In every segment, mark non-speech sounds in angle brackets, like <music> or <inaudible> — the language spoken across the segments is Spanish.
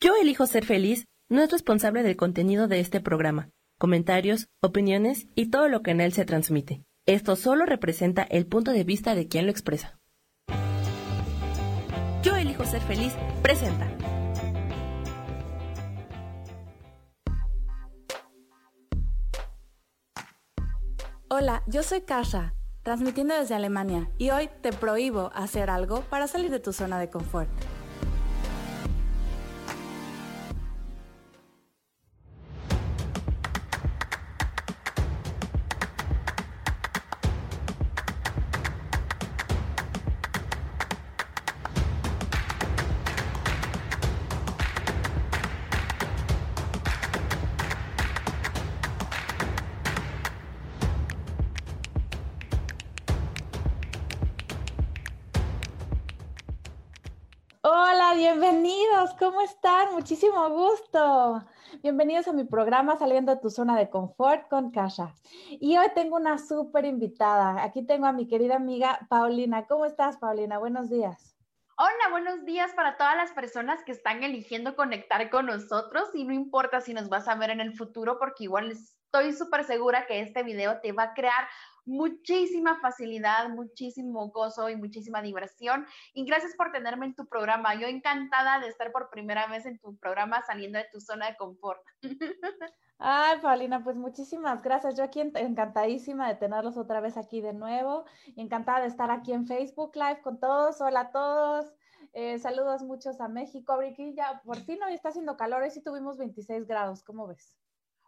Yo elijo ser feliz no es responsable del contenido de este programa, comentarios, opiniones y todo lo que en él se transmite. Esto solo representa el punto de vista de quien lo expresa. Yo elijo ser feliz presenta. Hola, yo soy Kasha, transmitiendo desde Alemania, y hoy te prohíbo hacer algo para salir de tu zona de confort. Muchísimo gusto. Bienvenidos a mi programa Saliendo de tu zona de confort con Kasha. Y hoy tengo una súper invitada. Aquí tengo a mi querida amiga Paulina. ¿Cómo estás, Paulina? Buenos días. Hola, buenos días para todas las personas que están eligiendo conectar con nosotros y no importa si nos vas a ver en el futuro porque igual estoy súper segura que este video te va a crear muchísima facilidad, muchísimo gozo y muchísima diversión. Y gracias por tenerme en tu programa. Yo encantada de estar por primera vez en tu programa saliendo de tu zona de confort. <laughs> Ay, Paulina, pues muchísimas gracias. Yo aquí encantadísima de tenerlos otra vez aquí de nuevo y encantada de estar aquí en Facebook Live con todos. Hola a todos. Eh, saludos muchos a México. Abriquilla, por fin hoy está haciendo calor. Hoy sí tuvimos 26 grados. ¿Cómo ves?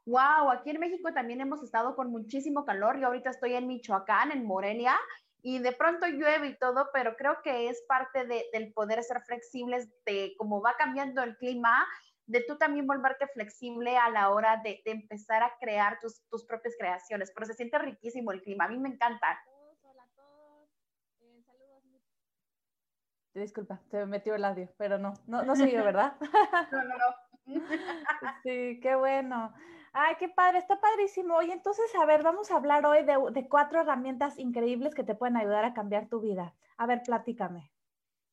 Wow, aquí en México también hemos estado con muchísimo calor. Yo ahorita estoy en Michoacán, en Morelia, y de pronto llueve y todo, pero creo que es parte del poder ser flexibles, de cómo va cambiando el clima, de tú también volverte flexible a la hora de, empezar a crear tus, tus, propias creaciones. Pero se siente riquísimo el clima, a mí me encanta. Hola a todos, eh, saludos. Disculpa, se me metió el audio, pero no, no, no soy yo, ¿verdad? <laughs> no, no, no. <laughs> sí, qué bueno. Ay, qué padre, está padrísimo. Oye, entonces, a ver, vamos a hablar hoy de, cuatro herramientas increíbles que te pueden ayudar a cambiar tu vida. A ver, platícame.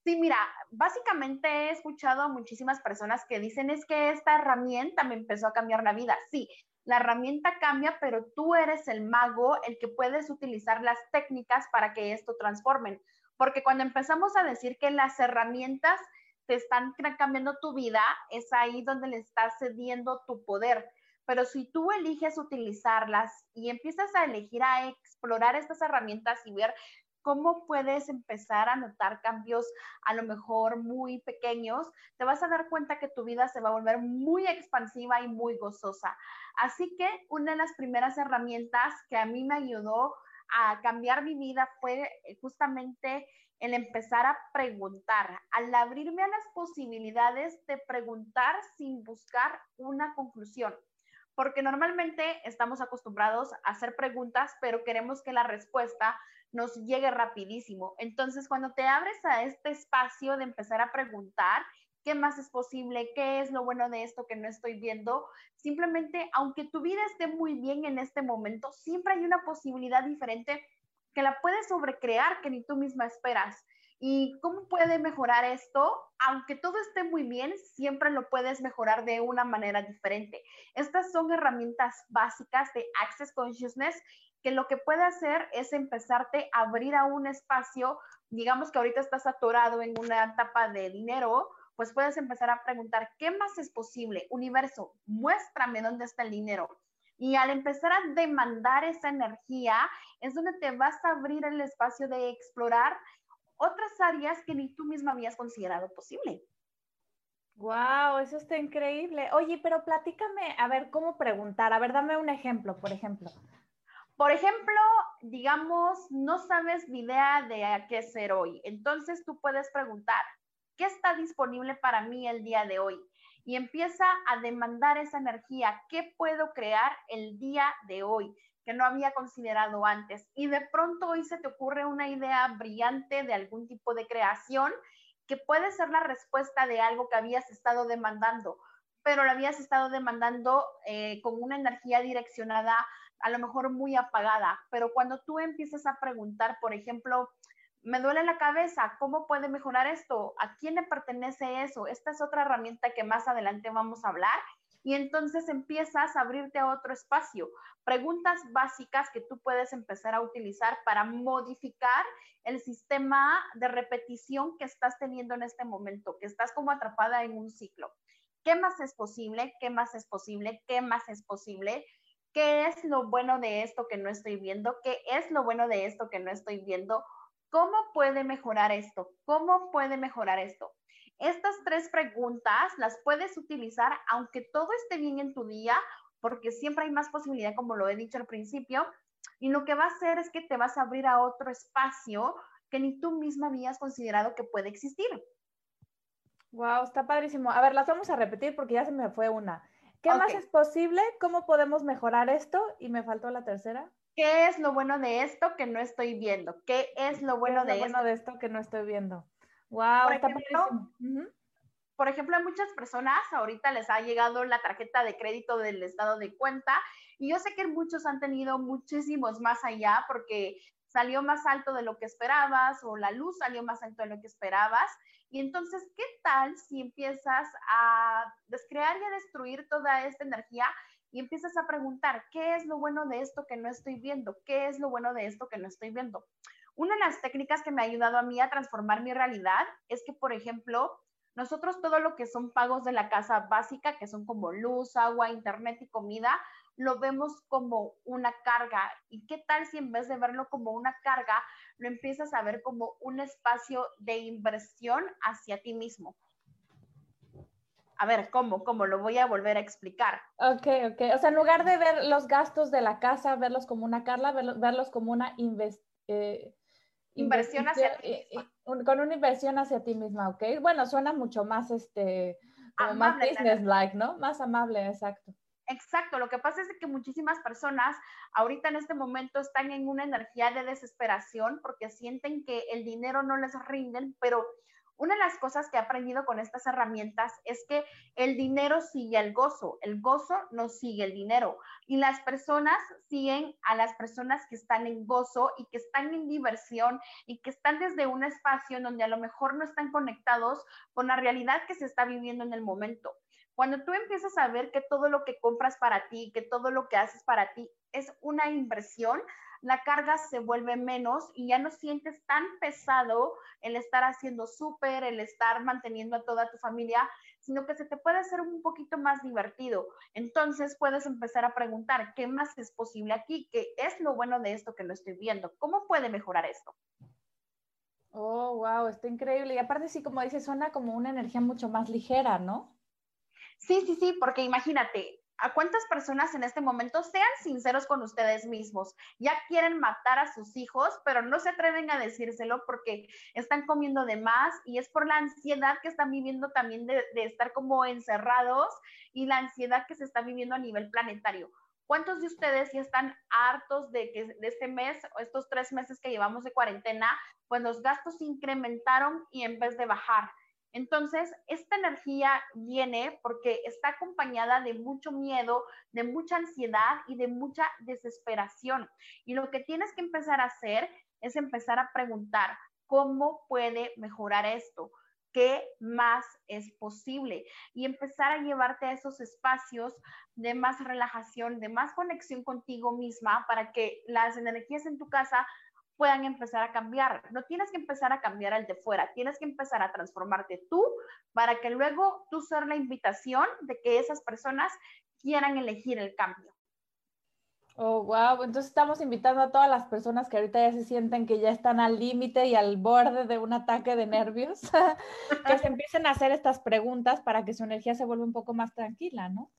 Sí, mira, básicamente he escuchado a muchísimas personas que dicen es que esta herramienta me empezó a cambiar la vida. Sí, la herramienta cambia, pero tú eres el mago, el que puedes utilizar las técnicas para que esto transformen. Porque cuando empezamos a decir que las herramientas te están cambiando tu vida, es ahí donde le estás cediendo tu poder. Pero si tú eliges utilizarlas y empiezas a elegir a explorar estas herramientas y ver cómo puedes empezar a notar cambios a lo mejor muy pequeños, te vas a dar cuenta que tu vida se va a volver muy expansiva y muy gozosa. Así que una de las primeras herramientas que a mí me ayudó a cambiar mi vida fue justamente el empezar a preguntar, al abrirme a las posibilidades de preguntar sin buscar una conclusión porque normalmente estamos acostumbrados a hacer preguntas, pero queremos que la respuesta nos llegue rapidísimo. Entonces, cuando te abres a este espacio de empezar a preguntar, ¿qué más es posible? ¿Qué es lo bueno de esto que no estoy viendo? Simplemente, aunque tu vida esté muy bien en este momento, siempre hay una posibilidad diferente que la puedes sobrecrear que ni tú misma esperas. ¿Y cómo puede mejorar esto? Aunque todo esté muy bien, siempre lo puedes mejorar de una manera diferente. Estas son herramientas básicas de Access Consciousness que lo que puede hacer es empezarte a abrir a un espacio, digamos que ahorita estás atorado en una etapa de dinero, pues puedes empezar a preguntar, ¿qué más es posible? Universo, muéstrame dónde está el dinero. Y al empezar a demandar esa energía, es donde te vas a abrir el espacio de explorar otras áreas que ni tú misma habías considerado posible. Wow, eso está increíble. Oye, pero platícame, a ver, ¿cómo preguntar? A ver, dame un ejemplo, por ejemplo. Por ejemplo, digamos, no sabes ni idea de a qué hacer hoy. Entonces tú puedes preguntar, ¿qué está disponible para mí el día de hoy? Y empieza a demandar esa energía. ¿Qué puedo crear el día de hoy? Que no había considerado antes. Y de pronto hoy se te ocurre una idea brillante de algún tipo de creación que puede ser la respuesta de algo que habías estado demandando, pero lo habías estado demandando eh, con una energía direccionada a lo mejor muy apagada. Pero cuando tú empiezas a preguntar, por ejemplo, me duele la cabeza, ¿cómo puede mejorar esto? ¿A quién le pertenece eso? Esta es otra herramienta que más adelante vamos a hablar. Y entonces empiezas a abrirte a otro espacio. Preguntas básicas que tú puedes empezar a utilizar para modificar el sistema de repetición que estás teniendo en este momento, que estás como atrapada en un ciclo. ¿Qué más es posible? ¿Qué más es posible? ¿Qué más es posible? ¿Qué es lo bueno de esto que no estoy viendo? ¿Qué es lo bueno de esto que no estoy viendo? ¿Cómo puede mejorar esto? ¿Cómo puede mejorar esto? Estas tres preguntas las puedes utilizar aunque todo esté bien en tu día, porque siempre hay más posibilidad, como lo he dicho al principio, y lo que va a hacer es que te vas a abrir a otro espacio que ni tú misma habías considerado que puede existir. Wow, está padrísimo. A ver, las vamos a repetir porque ya se me fue una. ¿Qué más es posible? ¿Cómo podemos mejorar esto? Y me faltó la tercera. ¿Qué es lo bueno de esto que no estoy viendo? ¿Qué es lo bueno, de, bueno de esto que no estoy viendo? Wow, está padrísimo. Por ejemplo, a muchas personas ahorita les ha llegado la tarjeta de crédito del estado de cuenta y yo sé que muchos han tenido muchísimos más allá porque salió más alto de lo que esperabas o la luz salió más alto de lo que esperabas. Y entonces, ¿qué tal si empiezas a descrear y a destruir toda esta energía y empiezas a preguntar, ¿qué es lo bueno de esto que no estoy viendo? ¿Qué es lo bueno de esto que no estoy viendo? Una de las técnicas que me ha ayudado a mí a transformar mi realidad es que, por ejemplo, nosotros todo lo que son pagos de la casa básica, que son como luz, agua, internet y comida, lo vemos como una carga. ¿Y qué tal si en vez de verlo como una carga, lo empiezas a ver como un espacio de inversión hacia ti mismo? A ver, ¿cómo? ¿Cómo? Lo voy a volver a explicar. Ok, ok. O sea, en lugar de ver los gastos de la casa, verlos como una carga, verlos, como una eh, inversión hacia ti eh, con una inversión hacia ti misma, ¿ok? Bueno, suena mucho más, este, más business-like, ¿no? Más amable, exacto. Exacto, lo que pasa es que muchísimas personas ahorita en este momento están en una energía de desesperación porque sienten que el dinero no les rinde, pero una de las cosas que he aprendido con estas herramientas es que el dinero sigue el gozo, el gozo no sigue el dinero y las personas siguen a las personas que están en gozo y que están en diversión y que están desde un espacio donde a lo mejor no están conectados con la realidad que se está viviendo en el momento. Cuando tú empiezas a ver que todo lo que compras para ti, que todo lo que haces para ti es una inversión, la carga se vuelve menos y ya no sientes tan pesado el estar haciendo súper, el estar manteniendo a toda tu familia, sino que se te puede hacer un poquito más divertido. Entonces puedes empezar a preguntar, ¿qué más es posible aquí? ¿Qué es lo bueno de esto que no estoy viendo? ¿Cómo puede mejorar esto? Oh, wow, está increíble. Y aparte, sí, como dices, suena como una energía mucho más ligera, ¿no? Sí, sí, sí, porque imagínate, ¿a cuántas personas en este momento sean sinceros con ustedes mismos? Ya quieren matar a sus hijos, pero no se atreven a decírselo porque están comiendo de más y es por la ansiedad que están viviendo también de, estar como encerrados y la ansiedad que se está viviendo a nivel planetario. ¿Cuántos de ustedes ya están hartos de que de este mes o estos tres meses que llevamos de cuarentena, pues los gastos incrementaron y en vez de bajar? Entonces, esta energía viene porque está acompañada de mucho miedo, de mucha ansiedad y de mucha desesperación. Y lo que tienes que empezar a hacer es empezar a preguntar, ¿cómo puede mejorar esto? ¿Qué más es posible? Y empezar a llevarte a esos espacios de más relajación, de más conexión contigo misma para que las energías en tu casa puedan empezar a cambiar. No tienes que empezar a cambiar al de fuera, tienes que empezar a transformarte tú para que luego tú ser la invitación de que esas personas quieran elegir el cambio. Oh, wow. Entonces estamos invitando a todas las personas que ahorita ya se sienten que ya están al límite y al borde de un ataque de nervios, <laughs> que se <laughs> empiecen a hacer estas preguntas para que su energía se vuelva un poco más tranquila, ¿no?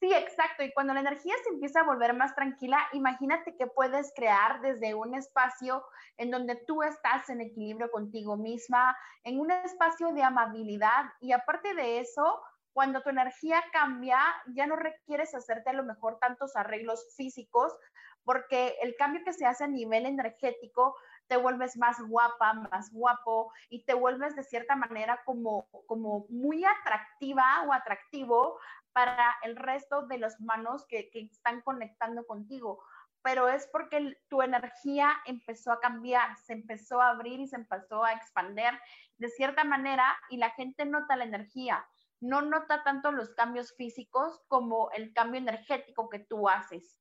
Sí, exacto. Y cuando la energía se empieza a volver más tranquila, imagínate que puedes crear desde un espacio en donde tú estás en equilibrio contigo misma, en un espacio de amabilidad. Y aparte de eso, cuando tu energía cambia, ya no requieres hacerte a lo mejor tantos arreglos físicos, porque el cambio que se hace a nivel energético te vuelves más guapa, más guapo y te vuelves de cierta manera como, como muy atractiva o atractivo para el resto de los humanos que, están conectando contigo. pero es porque tu energía empezó a cambiar, se empezó a abrir y se empezó a expander de cierta manera y la gente nota la energía, no nota tanto los cambios físicos como el cambio energético que tú haces.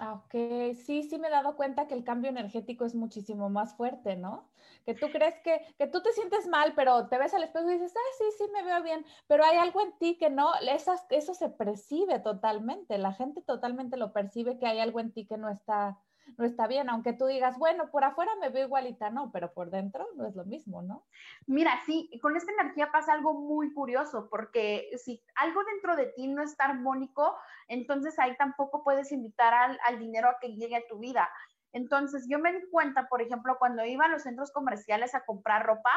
Ah, ok, sí, sí me he dado cuenta que el cambio energético es muchísimo más fuerte, ¿no? Que tú crees que, que tú te sientes mal, pero te ves al espejo y dices, ah, sí, sí, me veo bien, pero hay algo en ti que no, esas, eso se percibe totalmente, la gente totalmente lo percibe que hay algo en ti que no está, no está bien, aunque tú digas, bueno, por afuera me veo igualita, no, pero por dentro no es lo mismo, ¿no? Mira, sí, con esta energía pasa algo muy curioso, porque si algo dentro de ti no está armónico, entonces ahí tampoco puedes invitar al, al dinero a que llegue a tu vida. Entonces yo me di cuenta, por ejemplo, cuando iba a los centros comerciales a comprar ropa,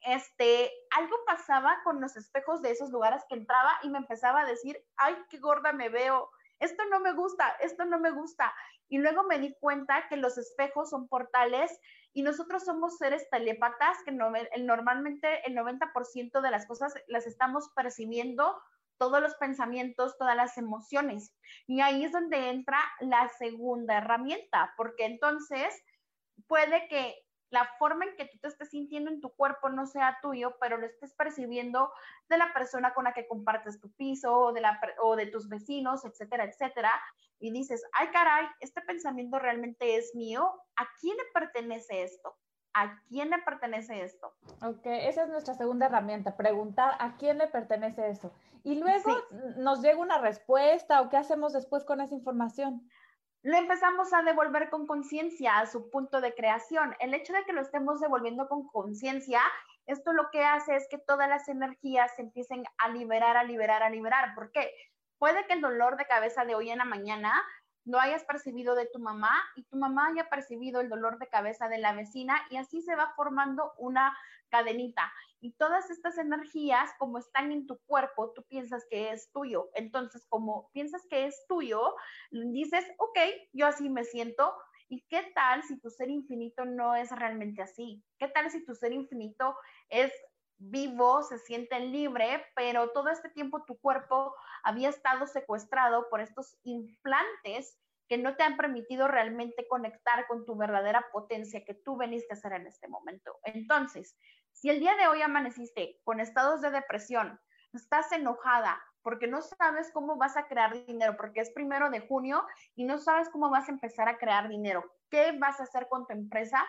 este, algo pasaba con los espejos de esos lugares que entraba y me empezaba a decir, ay, qué gorda me veo, esto no me gusta, esto no me gusta. Y luego me di cuenta que los espejos son portales y nosotros somos seres telépatas que normalmente el 90% de las cosas las estamos percibiendo, todos los pensamientos, todas las emociones. Y ahí es donde entra la segunda herramienta, porque entonces puede que la forma en que tú te estés sintiendo en tu cuerpo no sea tuyo, pero lo estés percibiendo de la persona con la que compartes tu piso o de, o de tus vecinos, etcétera, etcétera. Y dices, ay caray, este pensamiento realmente es mío. ¿A quién le pertenece esto? ¿A quién le pertenece esto? Ok, esa es nuestra segunda herramienta, preguntar a quién le pertenece eso. Y luego nos llega una respuesta o qué hacemos después con esa información lo empezamos a devolver con conciencia a su punto de creación. El hecho de que lo estemos devolviendo con conciencia, esto lo que hace es que todas las energías se empiecen a liberar, a liberar, a liberar. ¿Por qué? Puede que el dolor de cabeza de hoy en la mañana lo hayas percibido de tu mamá y tu mamá haya percibido el dolor de cabeza de la vecina y así se va formando una cadenita. Y todas estas energías, como están en tu cuerpo, tú piensas que es tuyo. Entonces, como piensas que es tuyo, dices, ok, yo así me siento. ¿Y qué tal si tu ser infinito no es realmente así? ¿Qué tal si tu ser infinito es vivo, se siente libre, pero todo este tiempo tu cuerpo había estado secuestrado por estos implantes que no te han permitido realmente conectar con tu verdadera potencia que tú veniste a ser en este momento. Entonces, si el día de hoy amaneciste con estados de depresión, estás enojada porque no sabes cómo vas a crear dinero, porque es primero de junio y no sabes cómo vas a empezar a crear dinero, ¿qué vas a hacer con tu empresa?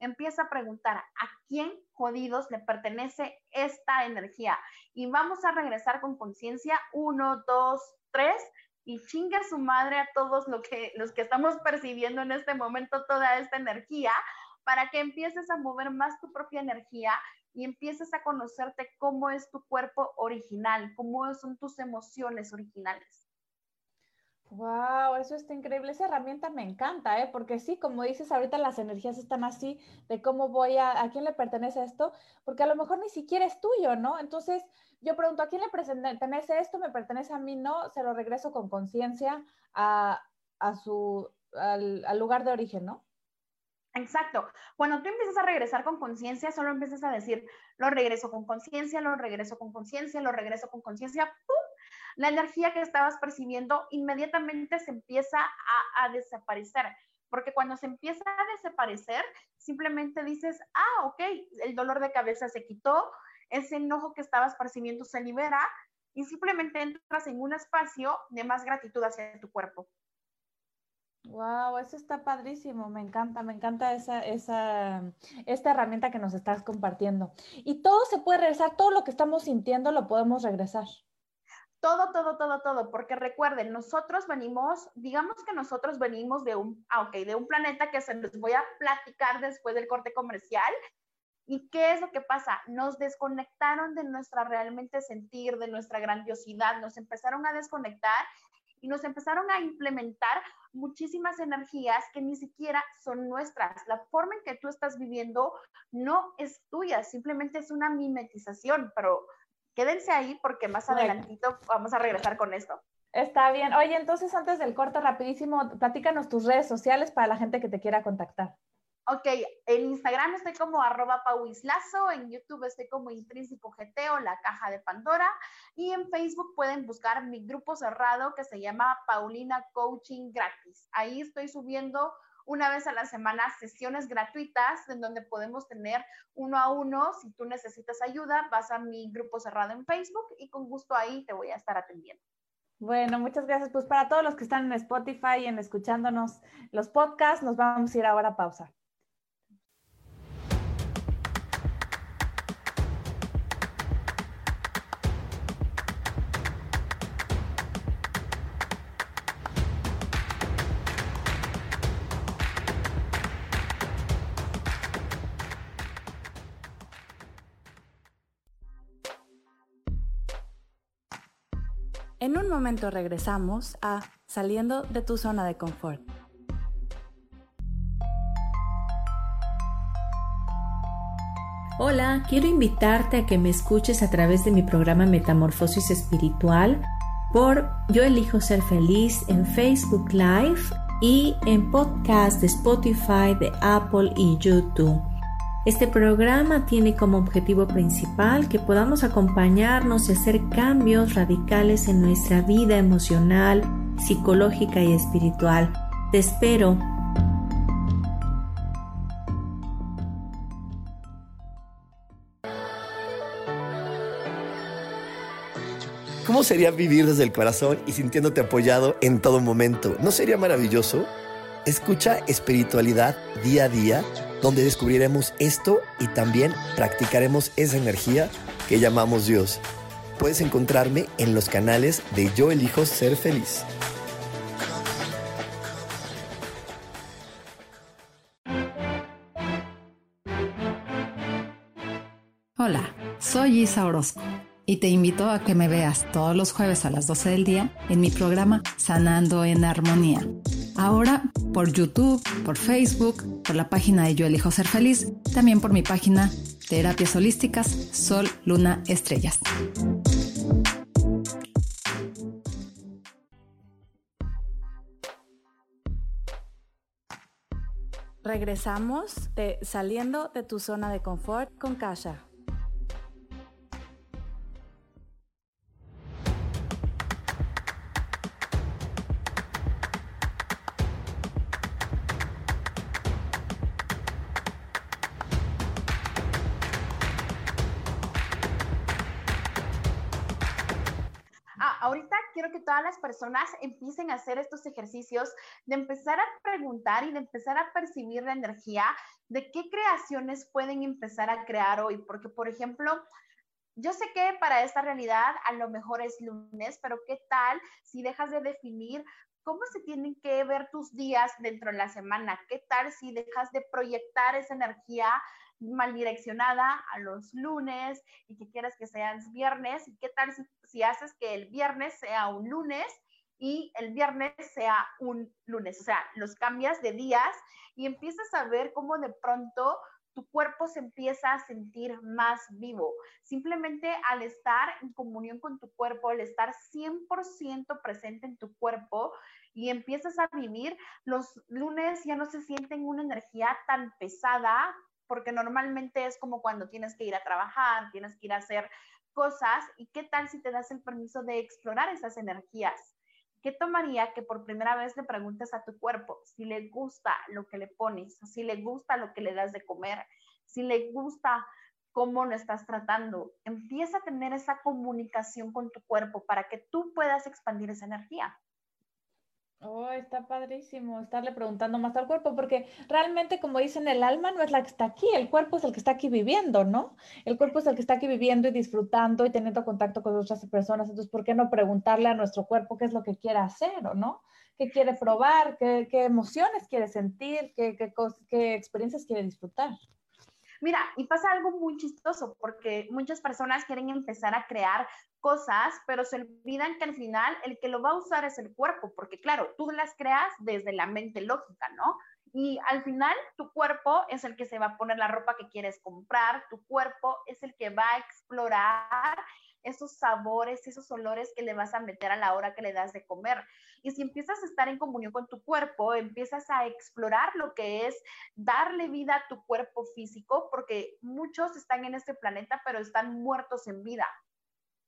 Empieza a preguntar a quién jodidos le pertenece esta energía. Y vamos a regresar con conciencia, uno, dos, tres, y chinga su madre a todos que, los que estamos percibiendo en este momento toda esta energía, para que empieces a mover más tu propia energía y empieces a conocerte cómo es tu cuerpo original, cómo son tus emociones originales. Wow, eso está increíble. Esa herramienta me encanta, ¿eh? Porque sí, como dices, ahorita las energías están así de cómo voy a, a quién le pertenece esto, porque a lo mejor ni siquiera es tuyo, ¿no? Entonces, yo pregunto, ¿a quién le pertenece esto? ¿Me pertenece a mí? No, se lo regreso con conciencia a, a, su, al, al lugar de origen, ¿no? Exacto. Cuando tú empiezas a regresar con conciencia, solo empiezas a decir, lo regreso con conciencia, lo regreso con conciencia, lo regreso con conciencia, ¡pum! La energía que estabas percibiendo inmediatamente se empieza a, desaparecer, porque cuando se empieza a desaparecer, simplemente dices, ah, ok, el dolor de cabeza se quitó, ese enojo que estabas percibiendo se libera y simplemente entras en un espacio de más gratitud hacia tu cuerpo. Wow, eso está padrísimo, me encanta, me encanta esa, esa, esta herramienta que nos estás compartiendo. Y todo se puede regresar, todo lo que estamos sintiendo lo podemos regresar. Todo, todo, todo, todo, porque recuerden, nosotros venimos, digamos que nosotros venimos de un, ah, okay, de un planeta que se los voy a platicar después del corte comercial. ¿Y qué es lo que pasa? Nos desconectaron de nuestra realmente sentir, de nuestra grandiosidad, nos empezaron a desconectar y nos empezaron a implementar muchísimas energías que ni siquiera son nuestras. La forma en que tú estás viviendo no es tuya, simplemente es una mimetización, pero quédense ahí porque más adelantito vamos a regresar con esto. Está bien. Oye, entonces antes del corte rapidísimo, platícanos tus redes sociales para la gente que te quiera contactar. Ok, en Instagram estoy como arroba pauislazo, en YouTube estoy como intrínseco GT o la caja de Pandora y en Facebook pueden buscar mi grupo cerrado que se llama Paulina Coaching Gratis. Ahí estoy subiendo una vez a la semana sesiones gratuitas en donde podemos tener uno a uno. Si tú necesitas ayuda, vas a mi grupo cerrado en Facebook y con gusto ahí te voy a estar atendiendo. Bueno, muchas gracias. Pues para todos los que están en Spotify y en escuchándonos los podcasts, nos vamos a ir ahora a pausa. Momento regresamos a Saliendo de tu zona de confort. Hola, quiero invitarte a que me escuches a través de mi programa Metamorfosis Espiritual por Yo elijo ser feliz en Facebook Live y en podcast de Spotify, de Apple y YouTube. Este programa tiene como objetivo principal que podamos acompañarnos y hacer cambios radicales en nuestra vida emocional, psicológica y espiritual. Te espero. ¿Cómo sería vivir desde el corazón y sintiéndote apoyado en todo momento? ¿No sería maravilloso? Escucha espiritualidad día a día donde descubriremos esto y también practicaremos esa energía que llamamos Dios. Puedes encontrarme en los canales de Yo elijo ser feliz. Hola, soy Isa Orozco y te invito a que me veas todos los jueves a las 12 del día en mi programa Sanando en Armonía Ahora por YouTube, por Facebook, por la página de Yo Elijo Ser Feliz, también por mi página Terapias Holísticas Sol, Luna, Estrellas. Regresamos de saliendo de tu zona de confort con Kasha. Todas las personas empiecen a hacer estos ejercicios de empezar a preguntar y de empezar a percibir la energía de qué creaciones pueden empezar a crear hoy. Porque, por ejemplo, yo sé que para esta realidad a lo mejor es lunes, pero ¿qué tal si dejas de definir cómo se tienen que ver tus días dentro de la semana? ¿Qué tal si dejas de proyectar esa energía mal direccionada a los lunes y que quieres que sean viernes. ¿Y qué tal si, haces que el viernes sea un lunes y el viernes sea un lunes? O sea, los cambias de días y empiezas a ver cómo de pronto tu cuerpo se empieza a sentir más vivo. Simplemente al estar en comunión con tu cuerpo, al estar 100% presente en tu cuerpo y empiezas a vivir, los lunes ya no se sienten una energía tan pesada, porque normalmente es como cuando tienes que ir a trabajar, tienes que ir a hacer cosas, y qué tal si te das el permiso de explorar esas energías. ¿Qué tomaría que por primera vez le preguntes a tu cuerpo si le gusta lo que le pones, si le gusta lo que le das de comer, si le gusta cómo lo estás tratando? Empieza a tener esa comunicación con tu cuerpo para que tú puedas expandir esa energía. Oh, está padrísimo estarle preguntando más al cuerpo, porque realmente, como dicen, el alma no es la que está aquí, el cuerpo es el que está aquí viviendo, ¿no? El cuerpo es el que está aquí viviendo y disfrutando y teniendo contacto con otras personas. Entonces, ¿por qué no preguntarle a nuestro cuerpo qué es lo que quiere hacer o no? ¿Qué quiere probar? ¿Qué, emociones quiere sentir? ¿Qué, qué experiencias quiere disfrutar? Mira, y pasa algo muy chistoso porque muchas personas quieren empezar a crear cosas, pero se olvidan que al final el que lo va a usar es el cuerpo, porque claro, tú las creas desde la mente lógica, ¿no? Y al final tu cuerpo es el que se va a poner la ropa que quieres comprar, tu cuerpo es el que va a explorar esos sabores, esos olores que le vas a meter a la hora que le das de comer. Y si empiezas a estar en comunión con tu cuerpo, empiezas a explorar lo que es darle vida a tu cuerpo físico, porque muchos están en este planeta, pero están muertos en vida.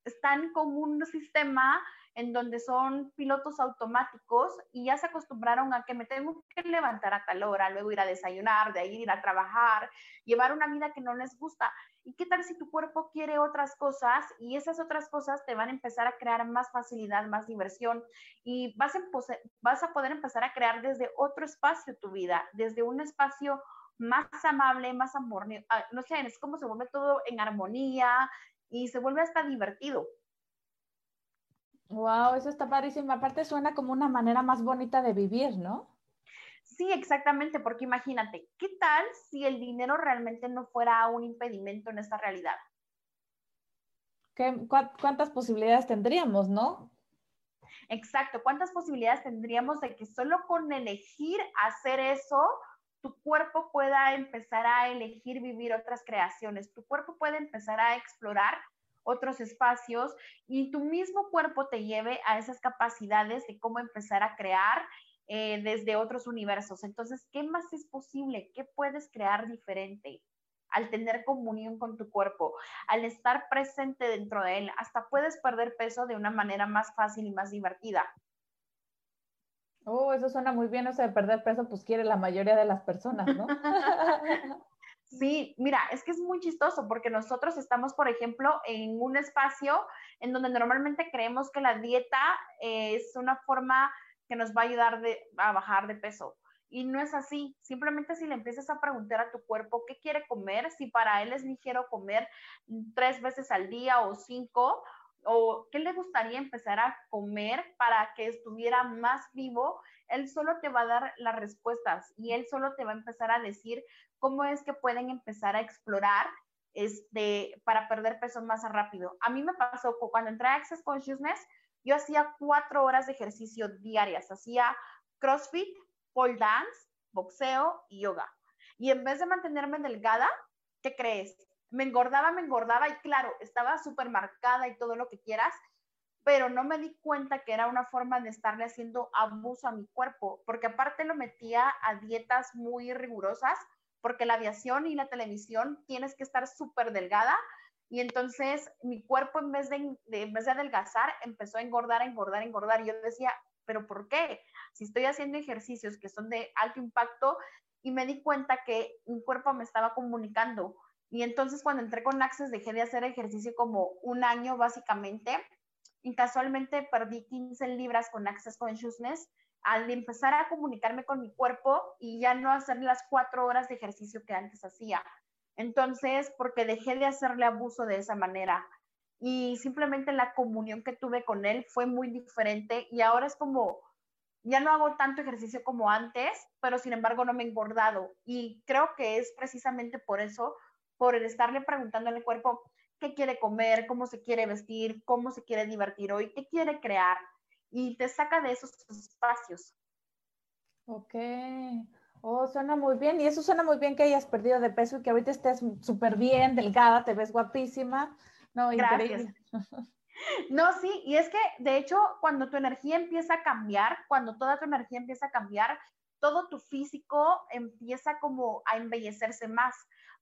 Están con un sistema en donde son pilotos automáticos y ya se acostumbraron a que me tengo que levantar a tal hora, luego ir a desayunar, de ahí ir a trabajar, llevar una vida que no les gusta. ¿Y qué tal si tu cuerpo quiere otras cosas y esas otras cosas te van a empezar a crear más facilidad, más diversión y vas a, poder empezar a crear desde otro espacio tu vida, desde un espacio más amable, más amor, ah, no sé, es como se vuelve todo en armonía y se vuelve hasta divertido. Wow, eso está padrísimo. Aparte suena como una manera más bonita de vivir, ¿no? Sí, exactamente, porque imagínate, ¿qué tal si el dinero realmente no fuera un impedimento en esta realidad? ¿Qué, ¿Cuántas posibilidades tendríamos, no? Exacto, ¿cuántas posibilidades tendríamos de que solo con elegir hacer eso, tu cuerpo pueda empezar a elegir vivir otras creaciones, tu cuerpo puede empezar a explorar otros espacios y tu mismo cuerpo te lleve a esas capacidades de cómo empezar a crear eh, desde otros universos. Entonces, ¿qué más es posible? ¿Qué puedes crear diferente? al tener comunión con tu cuerpo, al estar presente dentro de él, hasta puedes perder peso de una manera más fácil y más divertida. Oh, eso suena muy bien, o sea, perder peso, pues quiere la mayoría de las personas, ¿no? <laughs> Sí, mira, es que es muy chistoso porque nosotros estamos, por ejemplo, en un espacio en donde normalmente creemos que la dieta es una forma que nos va a ayudar a bajar de peso. Y no es así. Simplemente si le empiezas a preguntar a tu cuerpo qué quiere comer, si para él es ligero comer tres veces al día o cinco, o qué le gustaría empezar a comer para que estuviera más vivo, él solo te va a dar las respuestas y él solo te va a empezar a decir cómo es que pueden empezar a explorar este, para perder peso más rápido. A mí me pasó cuando entré a Access Consciousness, yo hacía cuatro horas de ejercicio diarias, hacía CrossFit, pole dance, boxeo y yoga. Y en vez de mantenerme delgada, ¿qué crees? Me engordaba, me engordaba y claro, estaba súper marcada y todo lo que quieras, pero no me di cuenta que era una forma de estarle haciendo abuso a mi cuerpo, porque aparte lo metía a dietas muy rigurosas porque la aviación y la televisión tienes que estar súper delgada y entonces mi cuerpo en vez de, en vez de adelgazar empezó a engordar, a engordar, a engordar. Y yo decía, ¿pero por qué? Si estoy haciendo ejercicios que son de alto impacto y me di cuenta que mi cuerpo me estaba comunicando. Y entonces cuando entré con Access dejé de hacer ejercicio como un año básicamente y casualmente perdí 15 libras con Access Consciousness. Al empezar a comunicarme con mi cuerpo y ya no hacer las cuatro horas de ejercicio que antes hacía. Entonces, porque dejé de hacerle abuso de esa manera. Y simplemente la comunión que tuve con él fue muy diferente y ahora es como, ya no hago tanto ejercicio como antes, pero sin embargo no me he engordado. Y creo que es precisamente por eso, por el estarle preguntando al cuerpo qué quiere comer, cómo se quiere vestir, cómo se quiere divertir hoy, qué quiere crear y te saca de esos espacios. Ok. Oh, suena muy bien. Y eso suena muy bien que hayas perdido de peso y que ahorita estés súper bien, delgada, te ves guapísima. No, increíble. <laughs> No, sí, y es que de hecho cuando tu energía empieza a cambiar, cuando toda tu energía empieza a cambiar, todo tu físico empieza como a embellecerse más,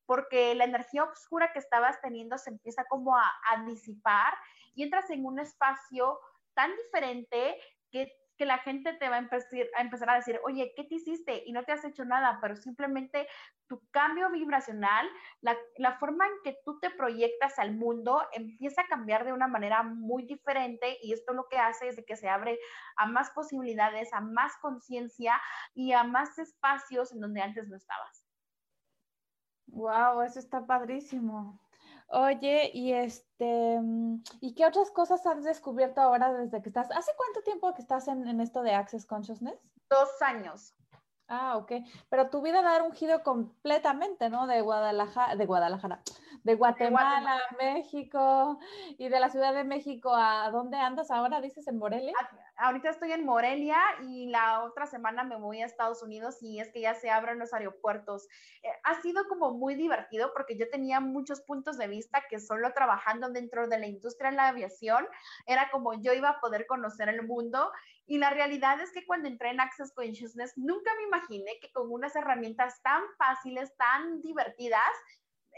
porque la energía oscura que estabas teniendo se empieza como a, disipar y entras en un espacio tan diferente que, la gente te va a empezar, a decir, oye, ¿qué te hiciste? Y no te has hecho nada, pero simplemente tu cambio vibracional, la, forma en que tú te proyectas al mundo empieza a cambiar de una manera muy diferente y esto lo que hace es que se abre a más posibilidades, a más conciencia y a más espacios en donde antes no estabas. Wow, eso está padrísimo. Oye, y este, mm, ¿y qué otras cosas has descubierto ahora desde que estás? ¿Hace cuánto tiempo que estás en, esto de Access Consciousness? Dos años. Ah, ok. Pero tu vida dar un giro completamente, ¿no? De Guadalajara, de Guadalajara, de Guatemala, a México y de la Ciudad de México a dónde andas ahora, dices, en Morelia. Ahorita estoy en Morelia y la otra semana me voy a Estados Unidos y es que ya se abren los aeropuertos. Eh, ha sido como muy divertido porque yo tenía muchos puntos de vista que solo trabajando dentro de la industria de la aviación era como yo iba a poder conocer el mundo y la realidad es que cuando entré en Access Consciousness, nunca me imaginé que con unas herramientas tan fáciles, tan divertidas,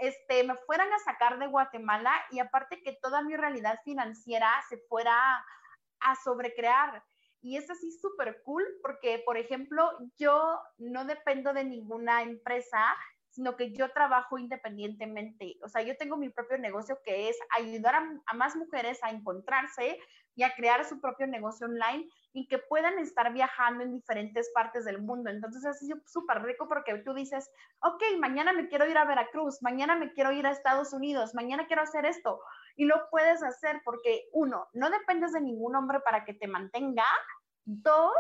este, me fueran a sacar de Guatemala y aparte que toda mi realidad financiera se fuera a sobrecrear. Y es así súper cool porque, por ejemplo, yo no dependo de ninguna empresa, sino que yo trabajo independientemente. O sea, yo tengo mi propio negocio que es ayudar a, más mujeres a encontrarse y a crear su propio negocio online y que puedan estar viajando en diferentes partes del mundo. Entonces es súper rico porque tú dices, ok, mañana me quiero ir a Veracruz, mañana me quiero ir a Estados Unidos, mañana quiero hacer esto. Y lo puedes hacer porque, uno, no dependes de ningún hombre para que te mantenga. Dos,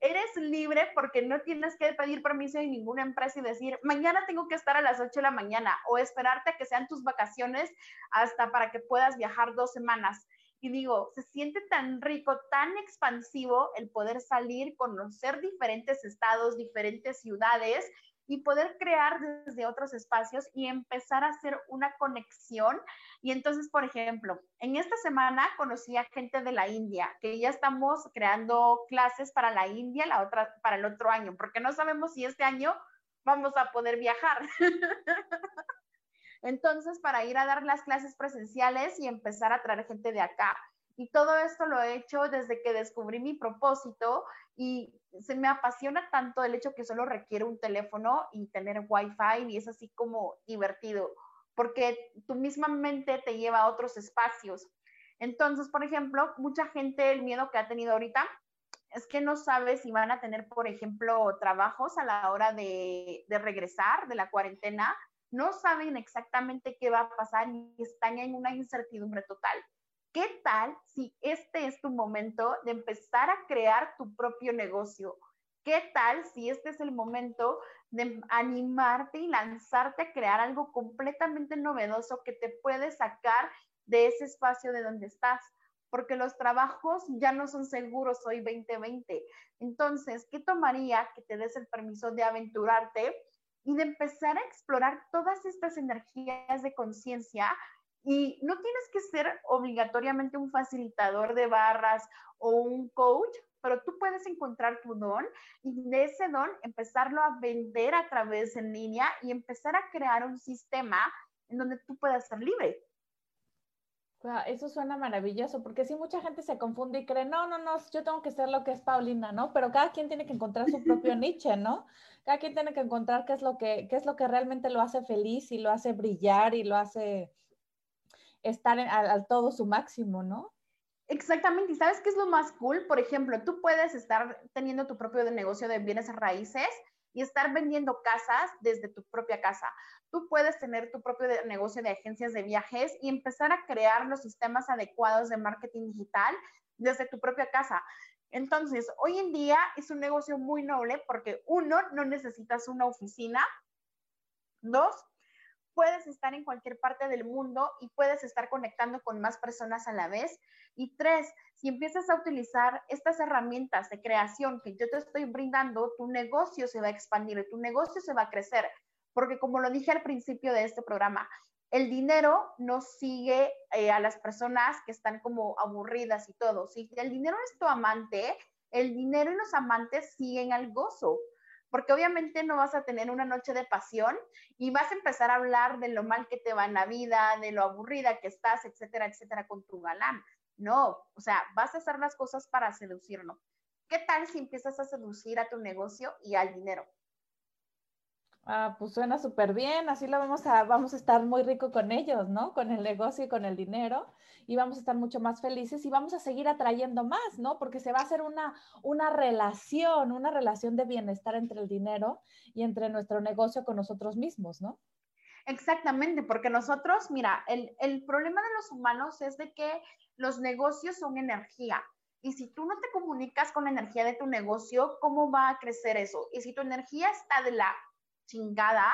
eres libre porque no tienes que pedir permiso de ninguna empresa y decir, mañana tengo que estar a las 8 de la mañana o esperarte a que sean tus vacaciones hasta para que puedas viajar dos semanas. Y digo, se siente tan rico, tan expansivo el poder salir, conocer diferentes estados, diferentes ciudades y poder crear desde otros espacios y empezar a hacer una conexión. Y entonces, por ejemplo, en esta semana conocí a gente de la India, que ya estamos creando clases para la India la otra, para el otro año, porque no sabemos si este año vamos a poder viajar. <laughs> entonces, para ir a dar las clases presenciales y empezar a traer gente de acá. Y todo esto lo he hecho desde que descubrí mi propósito y se me apasiona tanto el hecho que solo requiere un teléfono y tener wifi y es así como divertido, porque tu misma mente te lleva a otros espacios. Entonces, por ejemplo, mucha gente el miedo que ha tenido ahorita es que no sabe si van a tener, por ejemplo, trabajos a la hora de, de regresar de la cuarentena, no saben exactamente qué va a pasar y están en una incertidumbre total. ¿Qué tal si este es tu momento de empezar a crear tu propio negocio? ¿Qué tal si este es el momento de animarte y lanzarte a crear algo completamente novedoso que te puede sacar de ese espacio de donde estás? Porque los trabajos ya no son seguros hoy 2020. Entonces, ¿qué tomaría que te des el permiso de aventurarte y de empezar a explorar todas estas energías de conciencia y no tienes que ser obligatoriamente un facilitador de barras o un coach, pero tú puedes encontrar tu don y de ese don empezarlo a vender a través en línea y empezar a crear un sistema en donde tú puedas ser libre. Eso suena maravilloso, porque si mucha gente se confunde y cree, no, no, no, yo tengo que ser lo que es Paulina, ¿no? Pero cada quien tiene que encontrar su propio <laughs> niche, ¿no? Cada quien tiene que encontrar qué es lo que, qué es lo que realmente lo hace feliz y lo hace brillar y lo hace estar al, todo su máximo, ¿no? Exactamente, y sabes qué es lo más cool? Por ejemplo, tú puedes estar teniendo tu propio negocio de bienes raíces y estar vendiendo casas desde tu propia casa. Tú puedes tener tu propio negocio de agencias de viajes y empezar a crear los sistemas adecuados de marketing digital desde tu propia casa. Entonces, hoy en día es un negocio muy noble porque uno, no necesitas una oficina. Dos, puedes estar en cualquier parte del mundo y puedes estar conectando con más personas a la vez. Y tres, si empiezas a utilizar estas herramientas de creación que yo te estoy brindando, tu negocio se va a expandir, tu negocio se va a crecer. Porque como lo dije al principio de este programa, el dinero no sigue eh, a las personas que están como aburridas y todo. Si el dinero es tu amante, el dinero y los amantes siguen al gozo porque obviamente no vas a tener una noche de pasión y vas a empezar a hablar de lo mal que te va en la vida, de lo aburrida que estás, etcétera, etcétera, con tu galán. No, o sea, vas a hacer las cosas para seducirlo. ¿Qué tal si empiezas a seducir a tu negocio y al dinero? Ah, pues suena súper bien, así lo vamos a, vamos a estar muy rico con ellos, ¿no? Con el negocio y con el dinero, y vamos a estar mucho más felices y vamos a seguir atrayendo más, ¿no? Porque se va a hacer una, una relación, una relación de bienestar entre el dinero y entre nuestro negocio con nosotros mismos, ¿no? Exactamente, porque nosotros, mira, el, el problema de los humanos es de que los negocios son energía Y si tú no te comunicas con la energía de tu negocio, ¿cómo va a crecer eso? Y si tu energía está de la chingada,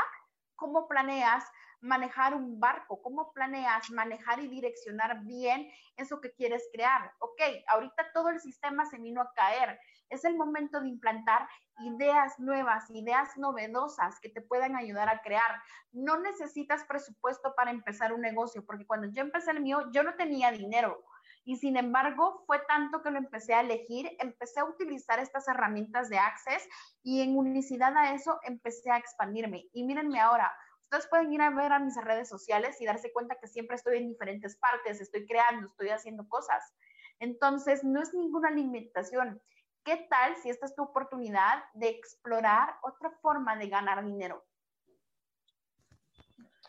¿cómo planeas manejar un barco? ¿Cómo planeas manejar y direccionar bien eso que quieres crear? Ok, ahorita todo el sistema se vino a caer. Es el momento de implantar ideas nuevas, ideas novedosas que te puedan ayudar a crear. No necesitas presupuesto para empezar un negocio, porque cuando yo empecé el mío, yo no tenía dinero. Y sin embargo, fue tanto que lo empecé a elegir, empecé a utilizar estas herramientas de Access y en unicidad a eso empecé a expandirme. Y mírenme ahora, ustedes pueden ir a ver a mis redes sociales y darse cuenta que siempre estoy en diferentes partes, estoy creando, estoy haciendo cosas. Entonces, no es ninguna limitación. ¿Qué tal si esta es tu oportunidad de explorar otra forma de ganar dinero?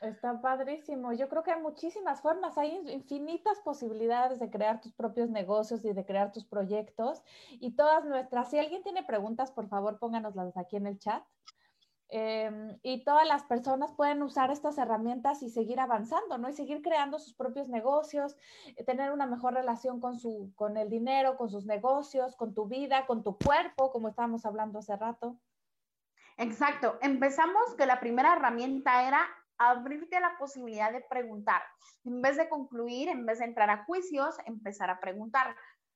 Está padrísimo. Yo creo que hay muchísimas formas, hay infinitas posibilidades de crear tus propios negocios y de crear tus proyectos. Y todas nuestras, si alguien tiene preguntas, por favor pónganoslas aquí en el chat. Em, y todas las personas pueden usar estas herramientas y seguir avanzando, ¿no? Y seguir creando sus propios negocios, eh, tener una mejor relación con, su, con el dinero, con sus negocios, con tu vida, con tu cuerpo, como estábamos hablando hace rato. Exacto. Empezamos que la primera herramienta era abrirte la posibilidad de preguntar. En vez de concluir, en vez de entrar a juicios, empezar a preguntar.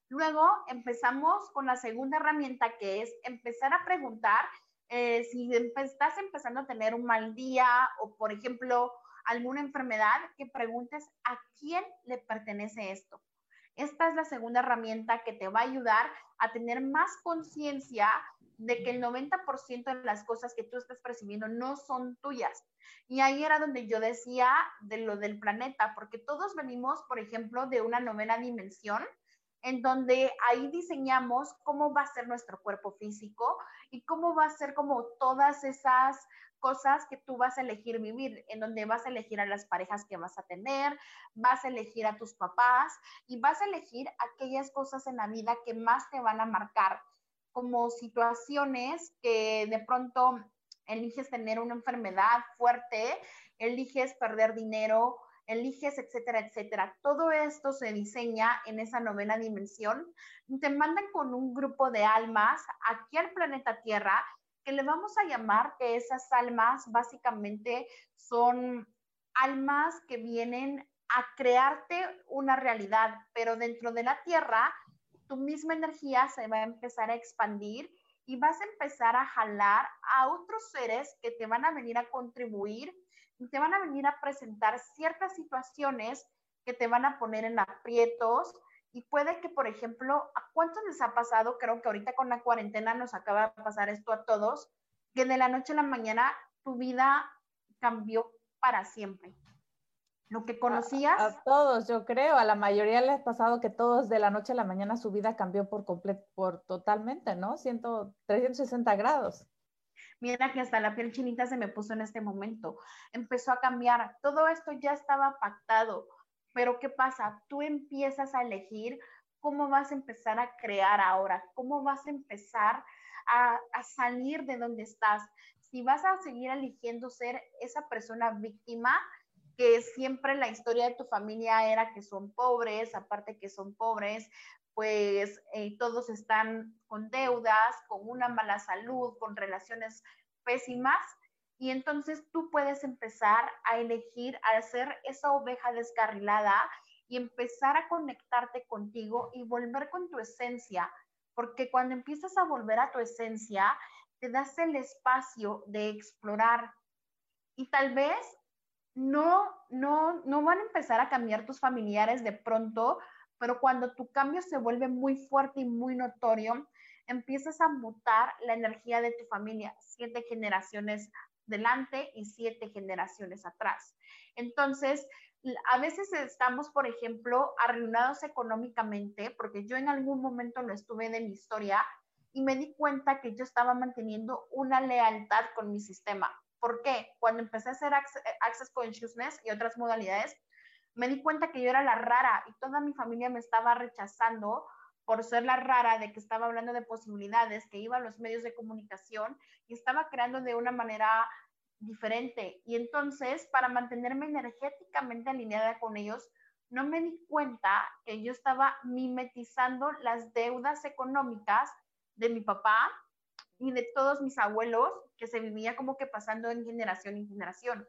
Luego empezamos con la segunda herramienta que es empezar a preguntar eh, si estás empezando a tener un mal día o, por ejemplo, alguna enfermedad, que preguntes a quién le pertenece esto. Esta es la segunda herramienta que te va a ayudar a tener más conciencia de que el 90% de las cosas que tú estás percibiendo no son tuyas. Y ahí era donde yo decía de lo del planeta, porque todos venimos, por ejemplo, de una novena dimensión, en donde ahí diseñamos cómo va a ser nuestro cuerpo físico y cómo va a ser como todas esas cosas que tú vas a elegir vivir, en donde vas a elegir a las parejas que vas a tener, vas a elegir a tus papás y vas a elegir aquellas cosas en la vida que más te van a marcar, como situaciones que de pronto eliges tener una enfermedad fuerte, eliges perder dinero, eliges, etcétera, etcétera. Todo esto se diseña en esa novena dimensión. Te mandan con un grupo de almas aquí al planeta Tierra que le vamos a llamar que esas almas básicamente son almas que vienen a crearte una realidad, pero dentro de la Tierra tu misma energía se va a empezar a expandir y vas a empezar a jalar a otros seres que te van a venir a contribuir y te van a venir a presentar ciertas situaciones que te van a poner en aprietos y puede que, por ejemplo, ¿a cuántos les ha pasado? Creo que ahorita con la cuarentena nos acaba de pasar esto a todos, que de la noche a la mañana tu vida cambió para siempre. Lo que conocías. A, todos, yo creo, a la mayoría les ha pasado que todos de la noche a la mañana su vida cambió por completo, por totalmente, ¿no? 100, 360 grados. Mira que hasta la piel chinita se me puso en este momento. Empezó a cambiar. Todo esto ya estaba pactado. Pero ¿qué pasa? Tú empiezas a elegir cómo vas a empezar a crear ahora, cómo vas a empezar a, a salir de donde estás. Si vas a seguir eligiendo ser esa persona víctima, que siempre la historia de tu familia era que son pobres, aparte que son pobres, pues eh, todos están con deudas, con una mala salud, con relaciones pésimas. Y entonces tú puedes empezar a elegir, a ser esa oveja descarrilada y empezar a conectarte contigo y volver con tu esencia. Porque cuando empiezas a volver a tu esencia, te das el espacio de explorar. Y tal vez no, no, no van a empezar a cambiar tus familiares de pronto, pero cuando tu cambio se vuelve muy fuerte y muy notorio, empiezas a mutar la energía de tu familia siete generaciones delante y siete generaciones atrás. Entonces, a veces estamos, por ejemplo, arruinados económicamente, porque yo en algún momento lo estuve de mi historia y me di cuenta que yo estaba manteniendo una lealtad con mi sistema. ¿Por qué? Cuando empecé a hacer Access Consciousness y otras modalidades, me di cuenta que yo era la rara y toda mi familia me estaba rechazando por ser la rara de que estaba hablando de posibilidades, que iba a los medios de comunicación y estaba creando de una manera diferente. Y entonces, para mantenerme energéticamente alineada con ellos, no me di cuenta que yo estaba mimetizando las deudas económicas de mi papá y de todos mis abuelos que se vivía como que pasando en generación en generación.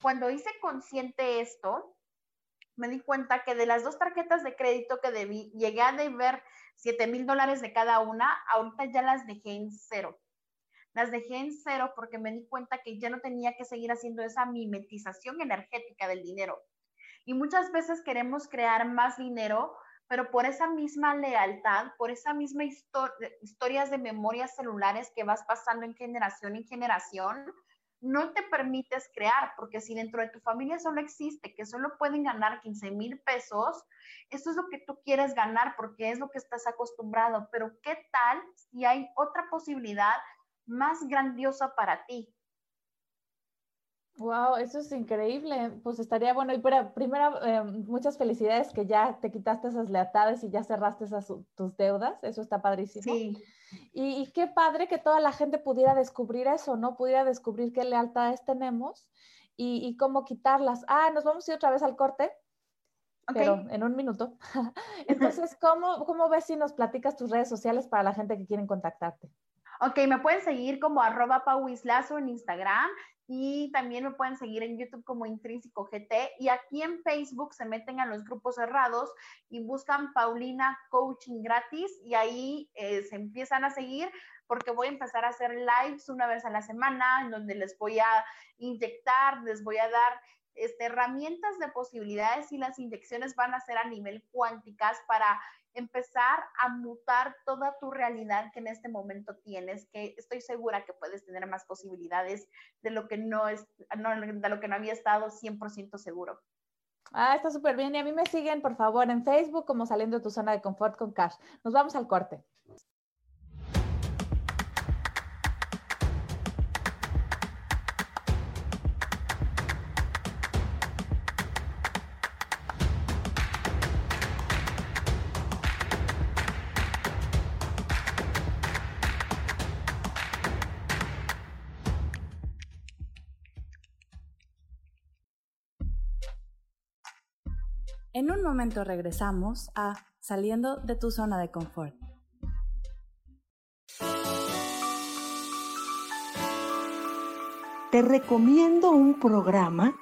Cuando hice consciente esto, me di cuenta que de las dos tarjetas de crédito que debí, llegué a deber 7 mil dólares de cada una, ahorita ya las dejé en cero. Las dejé en cero porque me di cuenta que ya no tenía que seguir haciendo esa mimetización energética del dinero. Y muchas veces queremos crear más dinero, pero por esa misma lealtad, por esa misma historias de memorias celulares que vas pasando en generación en generación, no te permites crear, porque si dentro de tu familia solo existe que solo pueden ganar 15 mil pesos, eso es lo que tú quieres ganar porque es lo que estás acostumbrado, pero ¿qué tal si hay otra posibilidad más grandiosa para ti? Wow, eso es increíble. Pues estaría bueno. Y pero, primero, eh, muchas felicidades que ya te quitaste esas lealtades y ya cerraste esas, tus deudas. Eso está padrísimo. Sí. Y, qué padre que toda la gente pudiera descubrir eso, ¿no? Pudiera descubrir qué lealtades tenemos y, cómo quitarlas. Ah, nos vamos a ir otra vez al corte. Pero en un minuto. <laughs> <laughs> Entonces, ¿cómo, ¿cómo ves si nos platicas tus redes sociales para la gente que quieren contactarte? Ok, me pueden seguir como arroba pauislazo en Instagram y también me pueden seguir en YouTube como Intrínseco GT y aquí en Facebook se meten a los grupos cerrados y buscan Paulina Coaching gratis y ahí eh, se empiezan a seguir porque voy a empezar a hacer lives una vez a la semana en donde les voy a inyectar, les voy a dar este, herramientas de posibilidades y las inyecciones van a ser a nivel cuánticas para empezar a mutar toda tu realidad que en este momento tienes, que estoy segura que puedes tener más posibilidades de lo que no es, de lo que no había estado 100% seguro. Ah, está súper bien. Y a mí me siguen, por favor, en Facebook como saliendo de tu zona de confort con Cash. Nos vamos al corte. En un momento regresamos a Saliendo de tu zona de confort. Te recomiendo un programa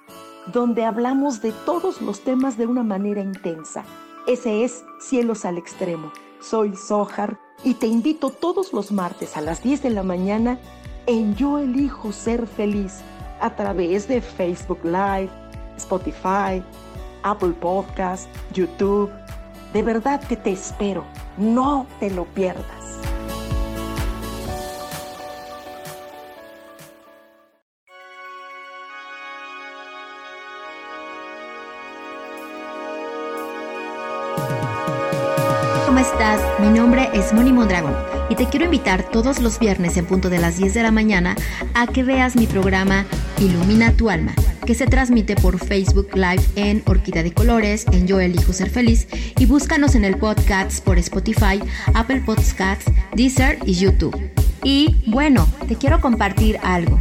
donde hablamos de todos los temas de una manera intensa. Ese es Cielos al Extremo. Soy Sohar y te invito todos los martes a las 10 de la mañana en Yo Elijo Ser Feliz a través de Facebook Live, Spotify, Apple Podcast, YouTube. De verdad que te espero. No te lo pierdas. ¿Cómo estás? Mi nombre es Moni Mondragón y te quiero invitar todos los viernes en punto de las 10 de la mañana a que veas mi programa Ilumina tu alma que se transmite por Facebook Live en Orquídea de Colores, en Yo Elijo Ser Feliz y búscanos en el podcast por Spotify, Apple Podcasts, Deezer y YouTube. Y bueno, te quiero compartir algo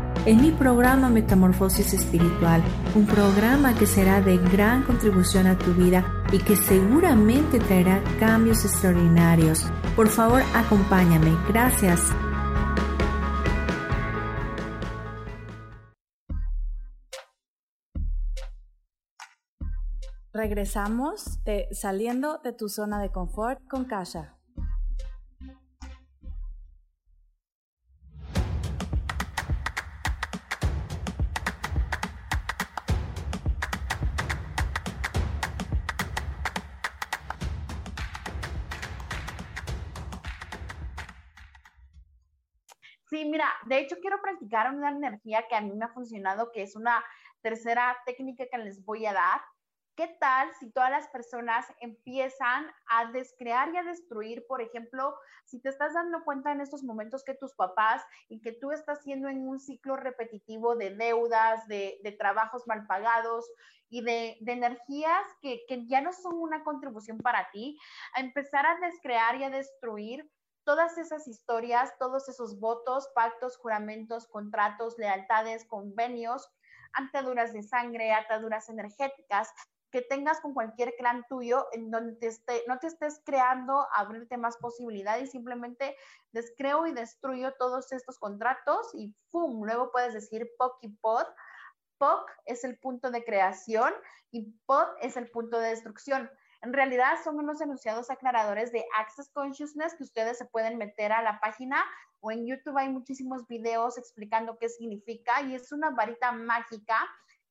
en mi programa Metamorfosis Espiritual, un programa que será de gran contribución a tu vida y que seguramente traerá cambios extraordinarios. Por favor, acompáñame. Gracias. Regresamos de saliendo de tu zona de confort con Kasha. Sí, mira, de hecho quiero practicar una energía que a mí me ha funcionado, que es una tercera técnica que les voy a dar. ¿Qué tal si todas las personas empiezan a descrear y a destruir? Por ejemplo, si te estás dando cuenta en estos momentos que tus papás y que tú estás siendo en un ciclo repetitivo de deudas, de, trabajos mal pagados y de, energías que, que ya no son una contribución para ti, a empezar a descrear y a destruir todas esas historias, todos esos votos, pactos, juramentos, contratos, lealtades, convenios, ataduras de sangre, ataduras energéticas que tengas con cualquier clan tuyo en donde te esté, no te estés creando abrirte más posibilidades, simplemente descreo y destruyo todos estos contratos y ¡pum! Luego puedes decir POC y POD. POC es el punto de creación y POD es el punto de destrucción. En realidad son unos enunciados aclaradores de Access Consciousness que ustedes se pueden meter a la página o en YouTube hay muchísimos videos explicando qué significa y es una varita mágica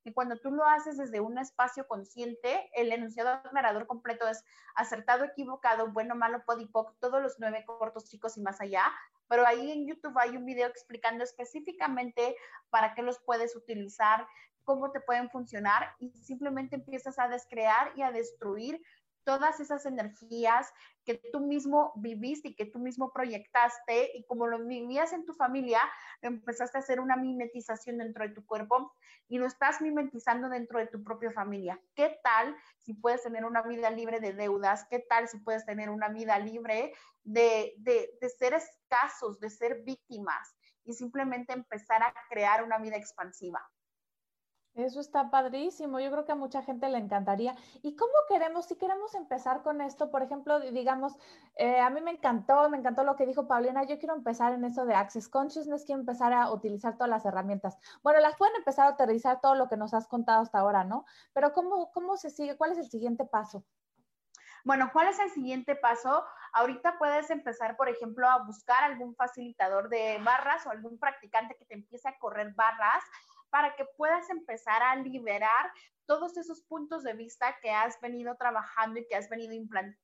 que cuando tú lo haces desde un espacio consciente, el enunciado aclarador completo es acertado, equivocado, bueno, malo, podipoc, todos los nueve cortos chicos y más allá, pero ahí en YouTube hay un video explicando específicamente para qué los puedes utilizar, cómo te pueden funcionar y simplemente empiezas a descrear y a destruir todas esas energías que tú mismo viviste y que tú mismo proyectaste y como lo vivías en tu familia, empezaste a hacer una mimetización dentro de tu cuerpo y lo estás mimetizando dentro de tu propia familia. ¿Qué tal si puedes tener una vida libre de deudas? ¿Qué tal si puedes tener una vida libre de, de, de ser escasos, de ser víctimas y simplemente empezar a crear una vida expansiva? Eso está padrísimo. Yo creo que a mucha gente le encantaría. ¿Y cómo queremos, si queremos empezar con esto, por ejemplo, digamos, eh, a mí me encantó, me encantó lo que dijo Paulina, yo quiero empezar en eso de Access Consciousness, quiero empezar a utilizar todas las herramientas. Bueno, las pueden empezar a utilizar todo lo que nos has contado hasta ahora, ¿no? Pero ¿cómo, cómo se sigue? ¿Cuál es el siguiente paso? Bueno, ¿cuál es el siguiente paso? Ahorita puedes empezar, por ejemplo, a buscar algún facilitador de barras o algún practicante que te empiece a correr barras para que puedas empezar a liberar todos esos puntos de vista que has venido trabajando y que has venido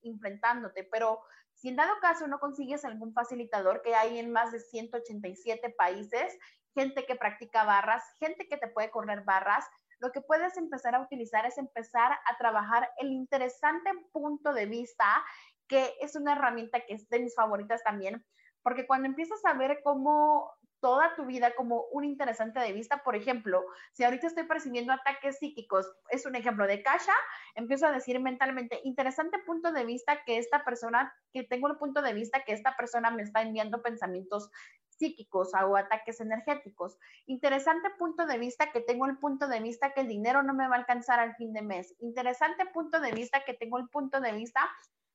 implementándote. Pero si en dado caso no consigues algún facilitador que hay en más de 187 países, gente que practica barras, gente que te puede correr barras, lo que puedes empezar a utilizar es empezar a trabajar el interesante punto de vista, que es una herramienta que es de mis favoritas también, porque cuando empiezas a ver cómo toda tu vida como un interesante de vista. Por ejemplo, si ahorita estoy percibiendo ataques psíquicos, es un ejemplo de Kasha, empiezo a decir mentalmente, interesante punto de vista que esta persona, que tengo el punto de vista que esta persona me está enviando pensamientos psíquicos o ataques energéticos. Interesante punto de vista que tengo el punto de vista que el dinero no me va a alcanzar al fin de mes. Interesante punto de vista que tengo el punto de vista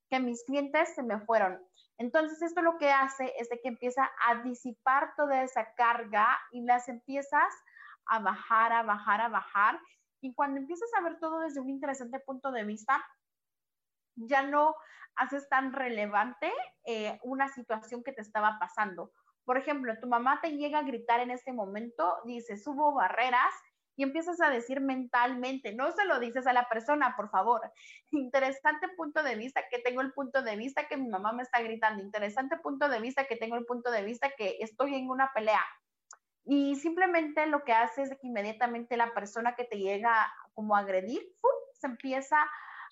que mis clientes se me fueron. Entonces, esto lo que hace es de que empieza a disipar toda esa carga y las empiezas a bajar, a bajar, a bajar. Y cuando empiezas a ver todo desde un interesante punto de vista, ya no haces tan relevante eh, una situación que te estaba pasando. Por ejemplo, tu mamá te llega a gritar en este momento, dice, subo barreras y empiezas a decir mentalmente, no se lo dices a la persona, por favor. <laughs> Interesante punto de vista que tengo el punto de vista que mi mamá me está gritando, interesante punto de vista que tengo el punto de vista que estoy en una pelea. Y simplemente lo que hace es que inmediatamente la persona que te llega como a agredir, se empieza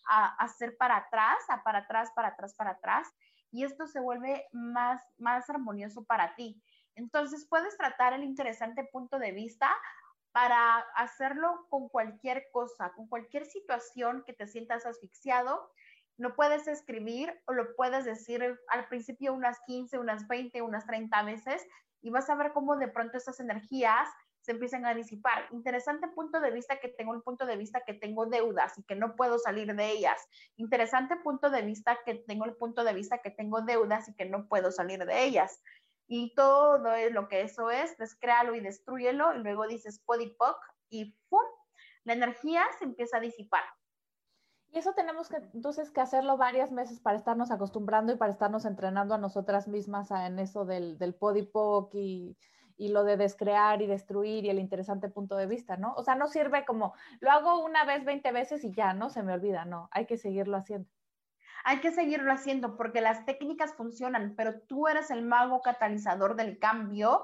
a hacer para atrás, a para atrás, para atrás, para atrás. Y esto se vuelve más, más armonioso para ti. Entonces puedes tratar el interesante punto de vista para hacerlo con cualquier cosa, con cualquier situación que te sientas asfixiado Lo puedes escribir o lo puedes decir al principio unas 15, unas 20, unas 30 veces y vas a ver cómo de pronto esas energías se empiezan a disipar. Interesante punto de vista que tengo el punto de vista que tengo deudas y que no puedo salir de ellas. Interesante punto de vista que tengo el punto de vista que tengo deudas y que no puedo salir de ellas. Y todo lo que eso es, descréalo y destruyelo y luego dices podipoc y ¡pum! La energía se empieza a disipar. Y eso tenemos que entonces que hacerlo varias meses para estarnos acostumbrando y para estarnos entrenando a nosotras mismas en eso del, del podipoc y, y lo de descrear y destruir y el interesante punto de vista, ¿no? O sea, no sirve como lo hago una vez, 20 veces y ya, ¿no? Se me olvida, no, hay que seguirlo haciendo. Hay que seguirlo haciendo porque las técnicas funcionan, pero tú eres el mago catalizador del cambio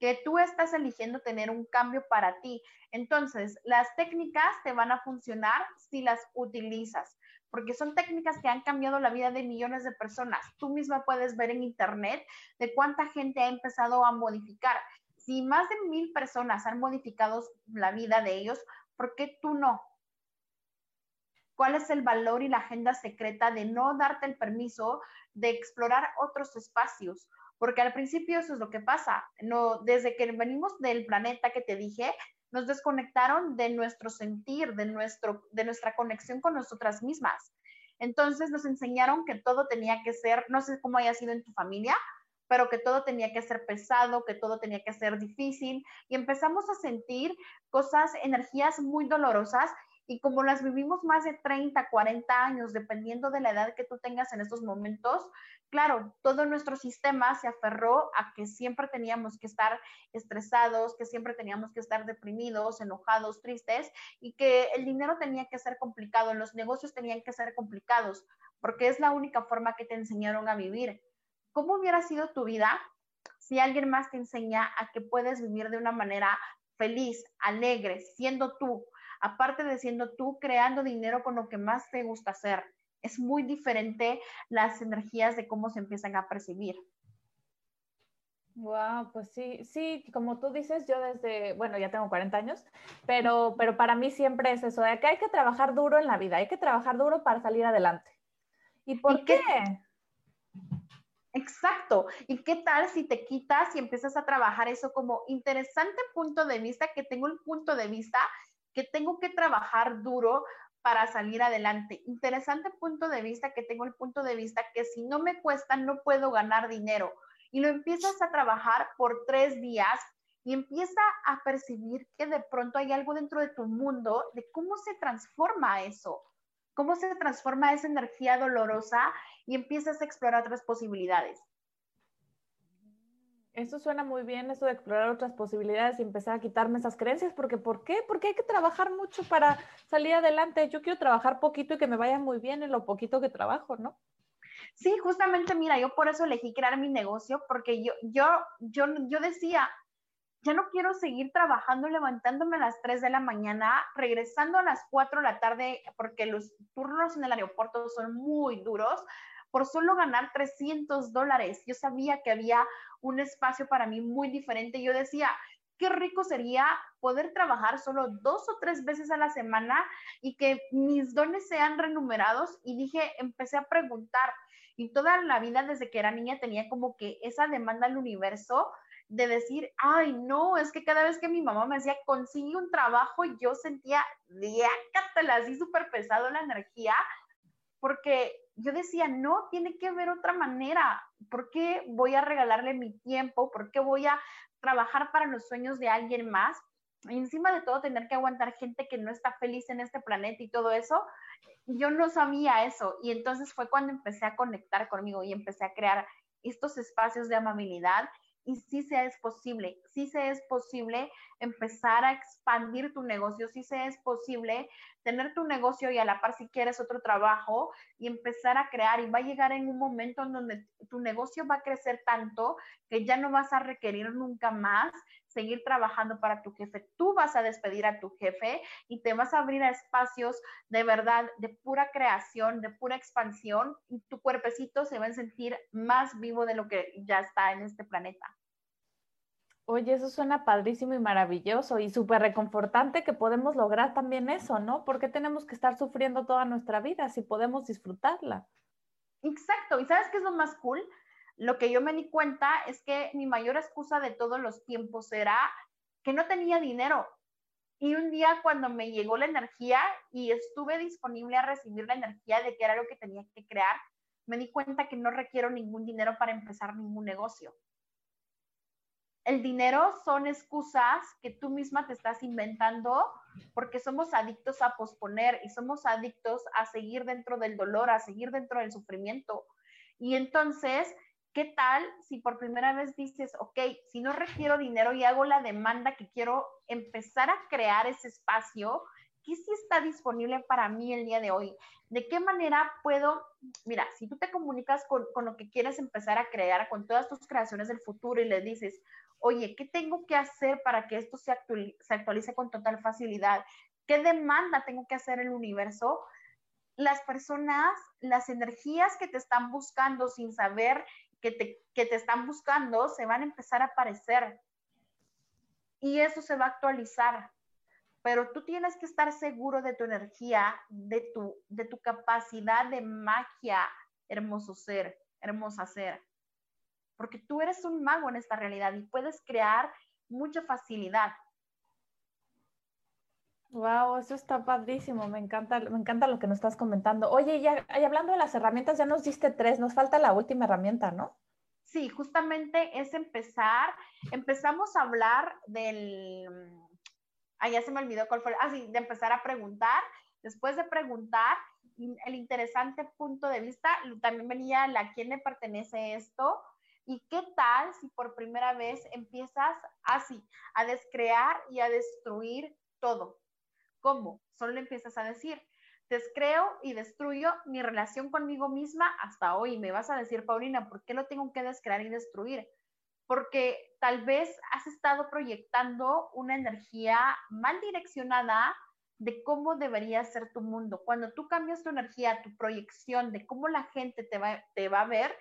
que tú estás eligiendo tener un cambio para ti. Entonces, las técnicas te van a funcionar si las utilizas, porque son técnicas que han cambiado la vida de millones de personas. Tú misma puedes ver en internet de cuánta gente ha empezado a modificar. Si más de mil personas han modificado la vida de ellos, ¿por qué tú no? ¿Cuál es el valor y la agenda secreta de no darte el permiso de explorar otros espacios? porque al principio eso es lo que pasa. No, desde que venimos del planeta que te dije, nos desconectaron de nuestro sentir, de, nuestro, de nuestra conexión con nosotras mismas. Entonces nos enseñaron que todo tenía que ser, no sé cómo haya sido en tu familia, pero que todo tenía que ser pesado, que todo tenía que ser difícil y empezamos a sentir cosas, energías muy dolorosas y como las vivimos más de 30, 40 años, dependiendo de la edad que tú tengas en estos momentos, claro, todo nuestro sistema se aferró a que siempre teníamos que estar estresados, que siempre teníamos que estar deprimidos, enojados, tristes y que el dinero tenía que ser complicado, los negocios tenían que ser complicados, porque es la única forma que te enseñaron a vivir. ¿Cómo hubiera sido tu vida si alguien más te enseña a que puedes vivir de una manera feliz, alegre, siendo tú? Aparte de siendo tú creando dinero con lo que más te gusta hacer. Es muy diferente las energías de cómo se empiezan a percibir. Wow, pues sí, sí, como tú dices, yo desde, bueno, ya tengo 40 años, pero, pero para mí siempre es eso, de que hay que trabajar duro en la vida, hay que trabajar duro para salir adelante. ¿Y por qué? Exacto. ¿Y qué tal si te quitas y empiezas a trabajar eso como interesante punto de vista, que tengo el punto de vista que tengo que trabajar duro para salir adelante. Interesante punto de vista que tengo el punto de vista que si no me cuesta no puedo ganar dinero. Y lo empiezas a trabajar por tres días y empieza a percibir que de pronto hay algo dentro de tu mundo de cómo se transforma eso, cómo se transforma esa energía dolorosa y empiezas a explorar otras posibilidades. Eso suena muy bien, eso de explorar otras posibilidades y empezar a quitarme esas creencias, porque ¿por qué? Porque hay que trabajar mucho para salir adelante. Yo quiero trabajar poquito y que me vaya muy bien en lo poquito que trabajo, ¿no? Sí, justamente, mira, yo por eso elegí crear mi negocio, porque yo, yo, yo, yo decía, ya no quiero seguir trabajando, levantándome a las 3 de la mañana, regresando a las 4 de la tarde, porque los turnos en el aeropuerto son muy duros, por solo ganar 300 dólares. Yo sabía que había un espacio para mí muy diferente. Yo decía, qué rico sería poder trabajar solo dos o tres veces a la semana y que mis dones sean renumerados. Y dije, empecé a preguntar. Y toda la vida desde que era niña tenía como que esa demanda al universo de decir, ay, no, es que cada vez que mi mamá me decía, consigue un trabajo, yo sentía, diácatela, así súper pesado la energía, porque yo decía, no, tiene que haber otra manera. ¿Por qué voy a regalarle mi tiempo? ¿Por qué voy a trabajar para los sueños de alguien más? Y encima de todo, tener que aguantar gente que no está feliz en este planeta y todo eso, yo no sabía eso. Y entonces fue cuando empecé a conectar conmigo y empecé a crear estos espacios de amabilidad y sí se es posible, sí se es posible empezar a expandir tu negocio, sí se es posible tener tu negocio y a la par si quieres otro trabajo y empezar a crear y va a llegar en un momento en donde tu negocio va a crecer tanto que ya no vas a requerir nunca más seguir trabajando para tu jefe. Tú vas a despedir a tu jefe y te vas a abrir a espacios de verdad, de pura creación, de pura expansión y tu cuerpecito se va a sentir más vivo de lo que ya está en este planeta. Oye, eso suena padrísimo y maravilloso y súper reconfortante que podemos lograr también eso, ¿no? ¿Por qué tenemos que estar sufriendo toda nuestra vida si podemos disfrutarla? Exacto. ¿Y sabes qué es lo más cool? Lo que yo me di cuenta es que mi mayor excusa de todos los tiempos era que no tenía dinero. Y un día cuando me llegó la energía y estuve disponible a recibir la energía de que era lo que tenía que crear, me di cuenta que no requiero ningún dinero para empezar ningún negocio el dinero son excusas que tú misma te estás inventando porque somos adictos a posponer y somos adictos a seguir dentro del dolor, a seguir dentro del sufrimiento. Y entonces, ¿qué tal si por primera vez dices, ok, si no requiero dinero y hago la demanda que quiero empezar a crear ese espacio, ¿qué sí está disponible para mí el día de hoy? ¿De qué manera puedo, mira, si tú te comunicas con, con lo que quieres empezar a crear, con todas tus creaciones del futuro y le dices, oye, ¿qué tengo que hacer para que esto se, actualice, con total facilidad? ¿Qué demanda tengo que hacer el universo? Las personas, las energías que te están buscando sin saber que te, están buscando, se van a empezar a aparecer. Y eso se va a actualizar. Pero tú tienes que estar seguro de tu energía, de tu, de tu capacidad de magia, hermoso ser, hermosa ser porque tú eres un mago en esta realidad y puedes crear mucha facilidad. Wow, eso está padrísimo, me encanta, me encanta lo que nos estás comentando. Oye, ya y hablando de las herramientas, ya nos diste tres, nos falta la última herramienta, ¿no? Sí, justamente es empezar, empezamos a hablar del, ah, ya se me olvidó cuál fue, ah, sí, de empezar a preguntar, después de preguntar, el interesante punto de vista, también venía a quién le pertenece esto, ¿Y qué tal si por primera vez empiezas así, a descrear y a destruir todo? ¿Cómo? Solo empiezas a decir, descreo y destruyo mi relación conmigo misma hasta hoy. Me vas a decir, Paulina, ¿por qué lo tengo que descrear y destruir? Porque tal vez has estado proyectando una energía mal direccionada de cómo debería ser tu mundo. Cuando tú cambias tu energía, tu proyección de cómo la gente te va, te va a ver,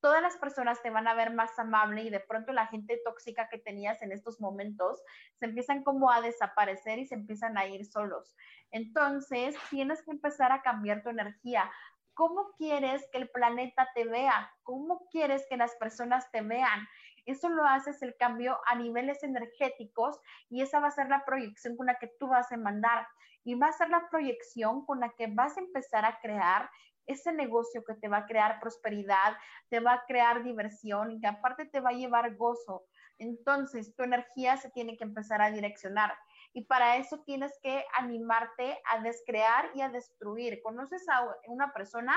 todas las personas te van a ver más amable y de pronto la gente tóxica que tenías en estos momentos se empiezan como a desaparecer y se empiezan a ir solos. Entonces, tienes que empezar a cambiar tu energía. ¿Cómo quieres que el planeta te vea? ¿Cómo quieres que las personas te vean? Eso lo haces el cambio a niveles energéticos y esa va a ser la proyección con la que tú vas a mandar y va a ser la proyección con la que vas a empezar a crear ese negocio que te va a crear prosperidad, te va a crear diversión y que aparte te va a llevar gozo. Entonces, tu energía se tiene que empezar a direccionar. Y para eso tienes que animarte a descrear y a destruir. Conoces a una persona,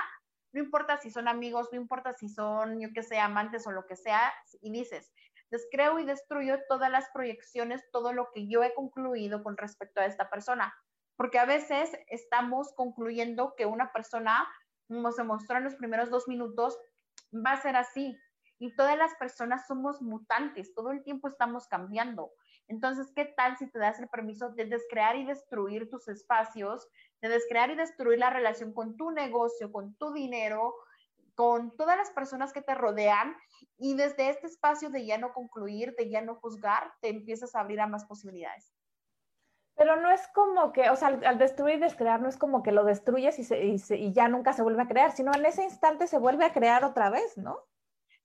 no importa si son amigos, no importa si son, yo que sé, amantes o lo que sea, y dices, descreo y destruyo todas las proyecciones, todo lo que yo he concluido con respecto a esta persona. Porque a veces estamos concluyendo que una persona como se mostró en los primeros dos minutos, va a ser así. Y todas las personas somos mutantes, todo el tiempo estamos cambiando. Entonces, ¿qué tal si te das el permiso de descrear y destruir tus espacios, de descrear y destruir la relación con tu negocio, con tu dinero, con todas las personas que te rodean y desde este espacio de ya no concluir, de ya no juzgar, te empiezas a abrir a más posibilidades? Pero no es como que, o sea, al, destruir y descrear, no es como que lo destruyes y, y, ya nunca se vuelve a crear, sino en ese instante se vuelve a crear otra vez, ¿no?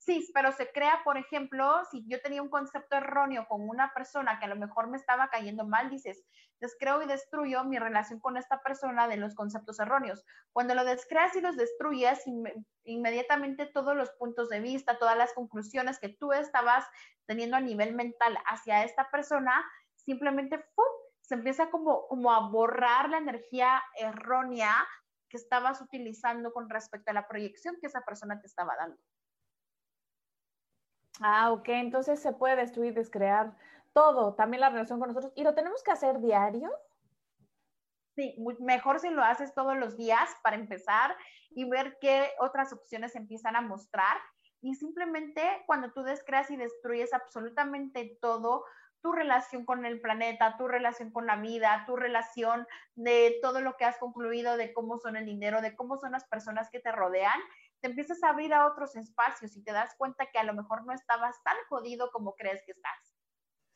Sí, pero se crea, por ejemplo, si yo tenía un concepto erróneo con una persona que a lo mejor me estaba cayendo mal, dices, descreo y destruyo mi relación con esta persona de los conceptos erróneos. Cuando lo descreas y los destruyes, inmediatamente todos los puntos de vista, todas las conclusiones que tú estabas teniendo a nivel mental hacia esta persona, simplemente ¡pum! Se empieza como, como a borrar la energía errónea que estabas utilizando con respecto a la proyección que esa persona te estaba dando. Ah, ok, entonces se puede destruir, descrear todo, también la relación con nosotros. ¿Y lo tenemos que hacer diario? Sí, mejor si lo haces todos los días para empezar y ver qué otras opciones empiezan a mostrar. Y simplemente cuando tú descreas y destruyes absolutamente todo, tu relación con el planeta, tu relación con la vida, tu relación de todo lo que has concluido, de cómo son el dinero, de cómo son las personas que te rodean, te empiezas a abrir a otros espacios y te das cuenta que a lo mejor no estabas tan jodido como crees que estás.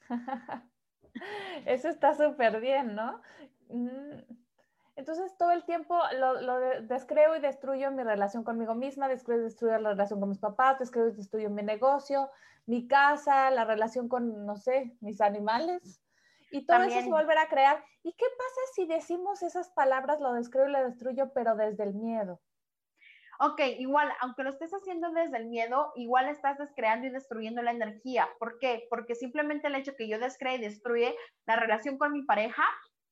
<laughs> Eso está súper bien, ¿no? Mm, entonces todo el tiempo lo, descreo y destruyo mi relación conmigo misma, descreo y destruyo la relación con mis papás, descreo y destruyo mi negocio, mi casa, la relación con, no sé, mis animales. Y todo eso se volverá a crear. ¿Y qué pasa si decimos esas palabras, lo descreo y lo destruyo, pero desde el miedo? Ok, igual, aunque lo estés haciendo desde el miedo, igual estás descreando y destruyendo la energía. ¿Por qué? Porque simplemente el hecho que yo descree y destruye la relación con mi pareja,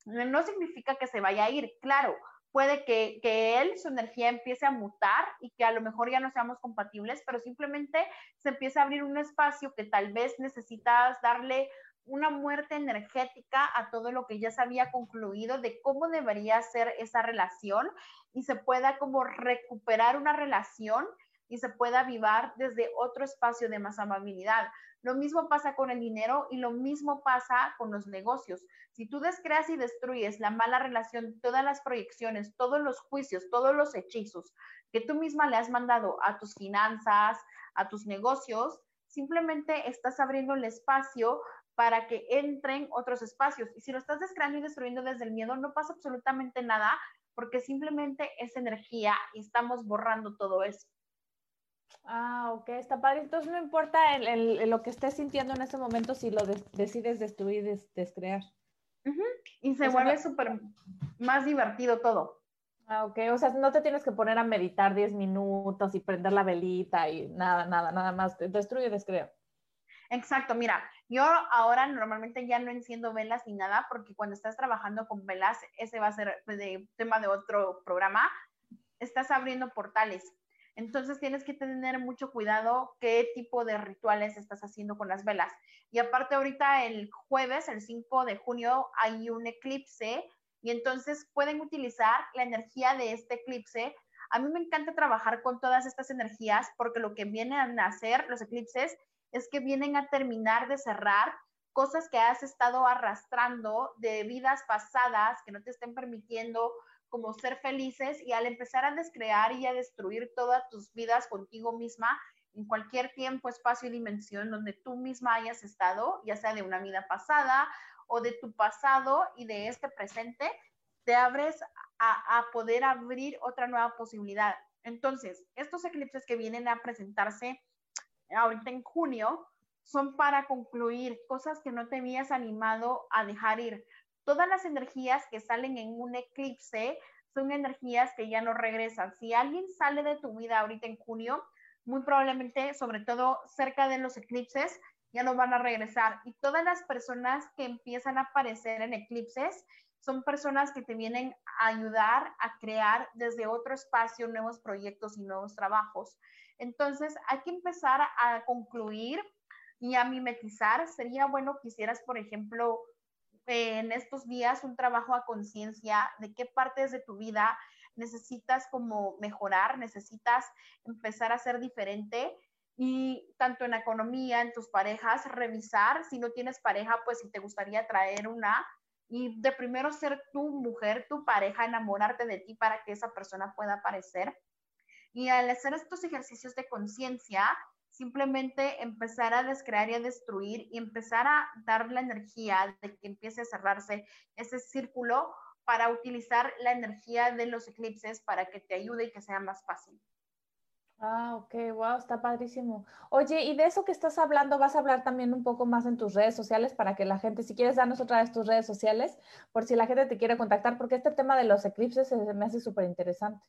no significa que se vaya a ir. Claro, puede que, que, él, su energía empiece a mutar y que a lo mejor ya no seamos compatibles, pero simplemente se empieza a abrir un espacio que tal vez necesitas darle una muerte energética a todo lo que ya se había concluido de cómo debería ser esa relación y se pueda como recuperar una relación y se pueda avivar desde otro espacio de más amabilidad. Lo mismo pasa con el dinero y lo mismo pasa con los negocios. Si tú descreas y destruyes la mala relación, todas las proyecciones, todos los juicios, todos los hechizos que tú misma le has mandado a tus finanzas, a tus negocios, simplemente estás abriendo el espacio para que entren otros espacios. Y si lo estás descreando y destruyendo desde el miedo, no pasa absolutamente nada porque simplemente es energía y estamos borrando todo eso. Ah, ok, está padre. Entonces no importa el, lo que estés sintiendo en ese momento si lo decides destruir, des descrear. Y se vuelve súper más divertido todo. Ah, ok, o sea, no te tienes que poner a meditar 10 minutos y prender la velita y nada, nada, nada más. Destruye, descreo. Exacto, mira, yo ahora normalmente ya no enciendo velas ni nada porque cuando estás trabajando con velas, ese va a ser pues, de, tema de otro programa, estás abriendo portales entonces tienes que tener mucho cuidado qué tipo de rituales estás haciendo con las velas. Y aparte ahorita el jueves, el 5 de junio, hay un eclipse y entonces pueden utilizar la energía de este eclipse. A mí me encanta trabajar con todas estas energías porque lo que vienen a hacer los eclipses es que vienen a terminar de cerrar cosas que has estado arrastrando de vidas pasadas que no te estén permitiendo como ser felices y al empezar a descrear y a destruir todas tus vidas contigo misma en cualquier tiempo, espacio y dimensión donde tú misma hayas estado, ya sea de una vida pasada o de tu pasado y de este presente, te abres a, poder abrir otra nueva posibilidad. Entonces, estos eclipses que vienen a presentarse ahorita en junio son para concluir cosas que no te habías animado a dejar ir, todas las energías que salen en un eclipse son energías que ya no regresan. Si alguien sale de tu vida ahorita en junio, muy probablemente, sobre todo cerca de los eclipses, ya no van a regresar. Y todas las personas que empiezan a aparecer en eclipses son personas que te vienen a ayudar a crear desde otro espacio nuevos proyectos y nuevos trabajos. Entonces, hay que empezar a concluir y a mimetizar. Sería bueno que hicieras, por ejemplo, en estos días un trabajo a conciencia de qué partes de tu vida necesitas como mejorar, necesitas empezar a ser diferente y tanto en economía, en tus parejas, revisar si no tienes pareja, pues si te gustaría traer una y de primero ser tu mujer, tu pareja, enamorarte de ti para que esa persona pueda aparecer. Y al hacer estos ejercicios de conciencia, simplemente empezar a descrear y a destruir y empezar a dar la energía de que empiece a cerrarse ese círculo para utilizar la energía de los eclipses para que te ayude y que sea más fácil. Ah, ok, wow, está padrísimo. Oye, y de eso que estás hablando, vas a hablar también un poco más en tus redes sociales para que la gente, si quieres darnos otra vez tus redes sociales, por si la gente te quiere contactar, porque este tema de los eclipses me hace súper interesante.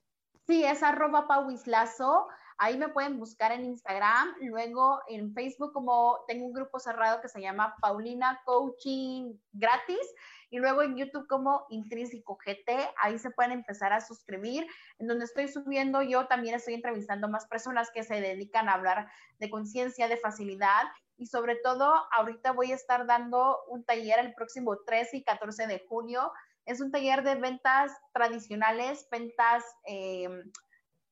Sí, es arroba pauislazo. Ahí me pueden buscar en Instagram, luego en Facebook como tengo un grupo cerrado que se llama Paulina Coaching Gratis y luego en YouTube como Intrínseco GT, ahí se pueden empezar a suscribir, en donde estoy subiendo, yo también estoy entrevistando más personas que se dedican a hablar de conciencia, de facilidad y sobre todo ahorita voy a estar dando un taller el próximo 13 y 14 de junio. Es un taller de ventas tradicionales, ventas... Eh,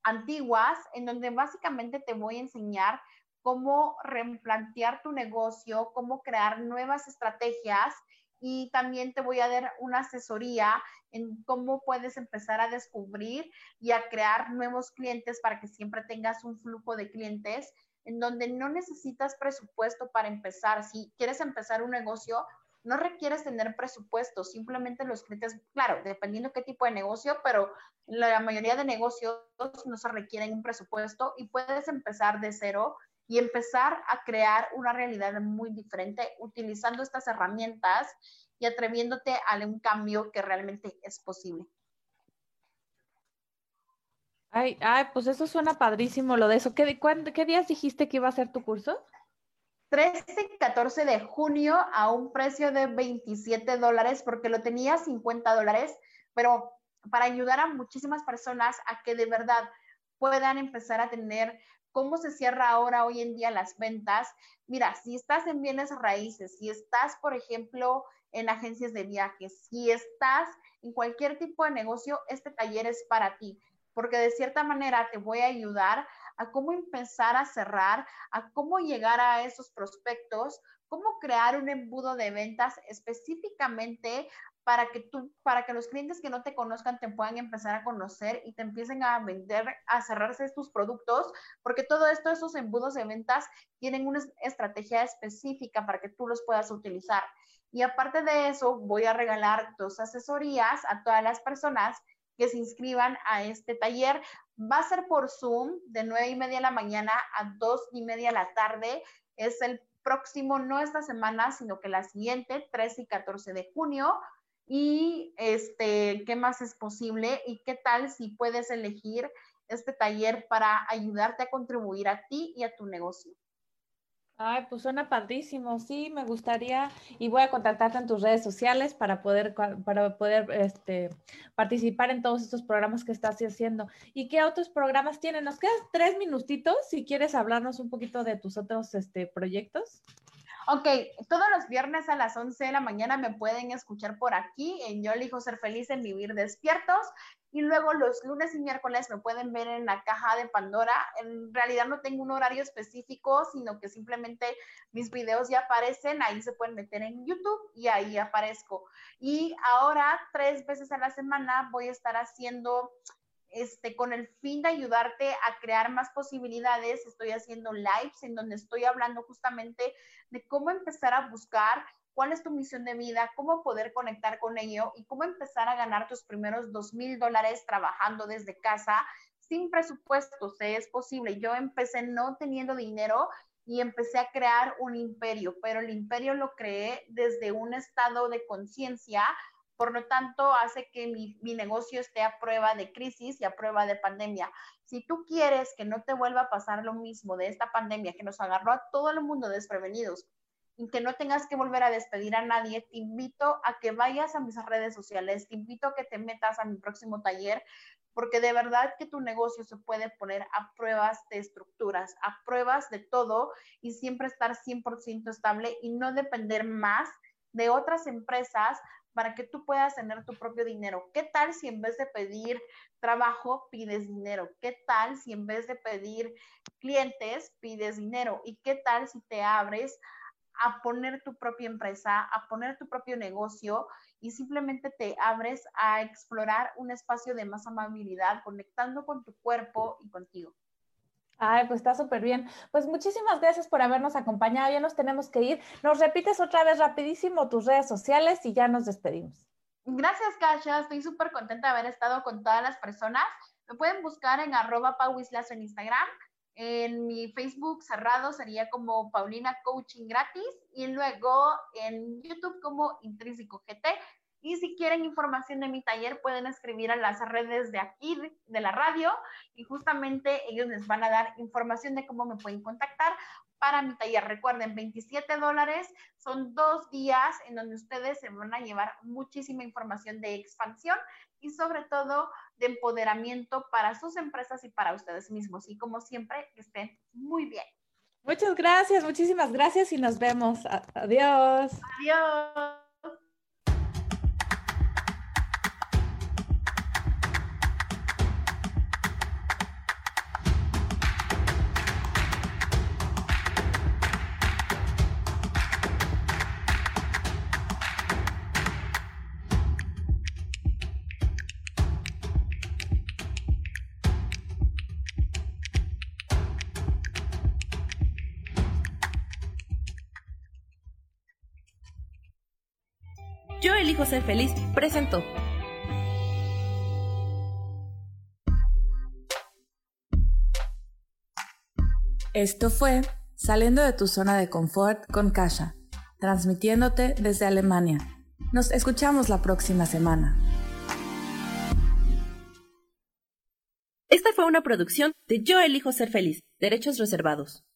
antiguas, en donde básicamente te voy a enseñar cómo replantear tu negocio, cómo crear nuevas estrategias y también te voy a dar una asesoría en cómo puedes empezar a descubrir y a crear nuevos clientes para que siempre tengas un flujo de clientes en donde no necesitas presupuesto para empezar. Si quieres empezar un negocio, no requieres tener presupuesto, simplemente los clientes, claro, dependiendo qué tipo de negocio, pero la mayoría de negocios no se requieren un presupuesto y puedes empezar de cero y empezar a crear una realidad muy diferente utilizando estas herramientas y atreviéndote a un cambio que realmente es posible. Ay, ay, pues eso suena padrísimo lo de eso. ¿Qué, ¿Qué días dijiste que iba a ser tu curso? 13 y 14 de junio a un precio de 27 dólares porque lo tenía 50 dólares, pero para ayudar a muchísimas personas a que de verdad puedan empezar a tener cómo se cierra ahora hoy en día las ventas. Mira, si estás en bienes raíces, si estás, por ejemplo, en agencias de viajes, si estás en cualquier tipo de negocio, este taller es para ti, porque de cierta manera te voy a ayudar a cómo empezar a cerrar, a cómo llegar a esos prospectos, cómo crear un embudo de ventas específicamente para que tú, para que los clientes que no te conozcan te puedan empezar a conocer y te empiecen a vender, a cerrarse tus productos, porque todo esto, esos embudos de ventas tienen una estrategia específica para que tú los puedas utilizar. Y aparte de eso, voy a regalar dos asesorías a todas las personas que se inscriban a este taller. Va a ser por Zoom de 9 y media de la mañana a 2 y media de la tarde. Es el próximo, no esta semana, sino que la siguiente, 13 y 14 de junio. Y este, ¿qué más es posible? ¿Y qué tal si puedes elegir este taller para ayudarte a contribuir a ti y a tu negocio? Ay, pues suena padrísimo, sí, me gustaría y voy a contactarte en tus redes sociales para poder, para poder este, participar en todos estos programas que estás haciendo. ¿Y qué otros programas tienen? Nos quedan tres minutitos si quieres hablarnos un poquito de tus otros este, proyectos. Ok, todos los viernes a las 11 de la mañana me pueden escuchar por aquí en Yo elijo ser feliz en vivir despiertos y luego los lunes y miércoles me pueden ver en la caja de Pandora. En realidad no tengo un horario específico, sino que simplemente mis videos ya aparecen, ahí se pueden meter en YouTube y ahí aparezco. Y ahora tres veces a la semana voy a estar haciendo este, con el fin de ayudarte a crear más posibilidades, estoy haciendo lives en donde estoy hablando justamente de cómo empezar a buscar cuál es tu misión de vida, cómo poder conectar con ello y cómo empezar a ganar tus primeros dos mil dólares trabajando desde casa sin presupuesto. Se es posible. Yo empecé no teniendo dinero y empecé a crear un imperio, pero el imperio lo creé desde un estado de conciencia por lo tanto, hace que mi, negocio esté a prueba de crisis y a prueba de pandemia. Si tú quieres que no te vuelva a pasar lo mismo de esta pandemia que nos agarró a todo el mundo desprevenidos y que no tengas que volver a despedir a nadie, te invito a que vayas a mis redes sociales, te invito a que te metas a mi próximo taller, porque de verdad que tu negocio se puede poner a pruebas de estructuras, a pruebas de todo y siempre estar 100% estable y no depender más de otras empresas para que tú puedas tener tu propio dinero. ¿Qué tal si en vez de pedir trabajo pides dinero? ¿Qué tal si en vez de pedir clientes pides dinero? ¿Y qué tal si te abres a poner tu propia empresa, a poner tu propio negocio y simplemente te abres a explorar un espacio de más amabilidad, conectando con tu cuerpo y contigo? Ay, pues está súper bien. Pues muchísimas gracias por habernos acompañado. Ya nos tenemos que ir. Nos repites otra vez rapidísimo tus redes sociales y ya nos despedimos. Gracias, Kasha. Estoy súper contenta de haber estado con todas las personas. Me pueden buscar en arroba pauislazo en Instagram. En mi Facebook cerrado sería como Paulina Coaching Gratis y luego en YouTube como Intrínseco GT. Y si quieren información de mi taller, pueden escribir a las redes de aquí, de la radio, y justamente ellos les van a dar información de cómo me pueden contactar para mi taller. Recuerden, 27 dólares, son dos días en donde ustedes se van a llevar muchísima información de expansión y sobre todo de empoderamiento para sus empresas y para ustedes mismos. Y como siempre, que estén muy bien. Muchas gracias, muchísimas gracias y nos vemos. Adiós. Adiós. Ser feliz presentó. Esto fue Saliendo de tu zona de confort con Kasha, transmitiéndote desde Alemania. Nos escuchamos la próxima semana. Esta fue una producción de Yo elijo ser feliz, derechos reservados.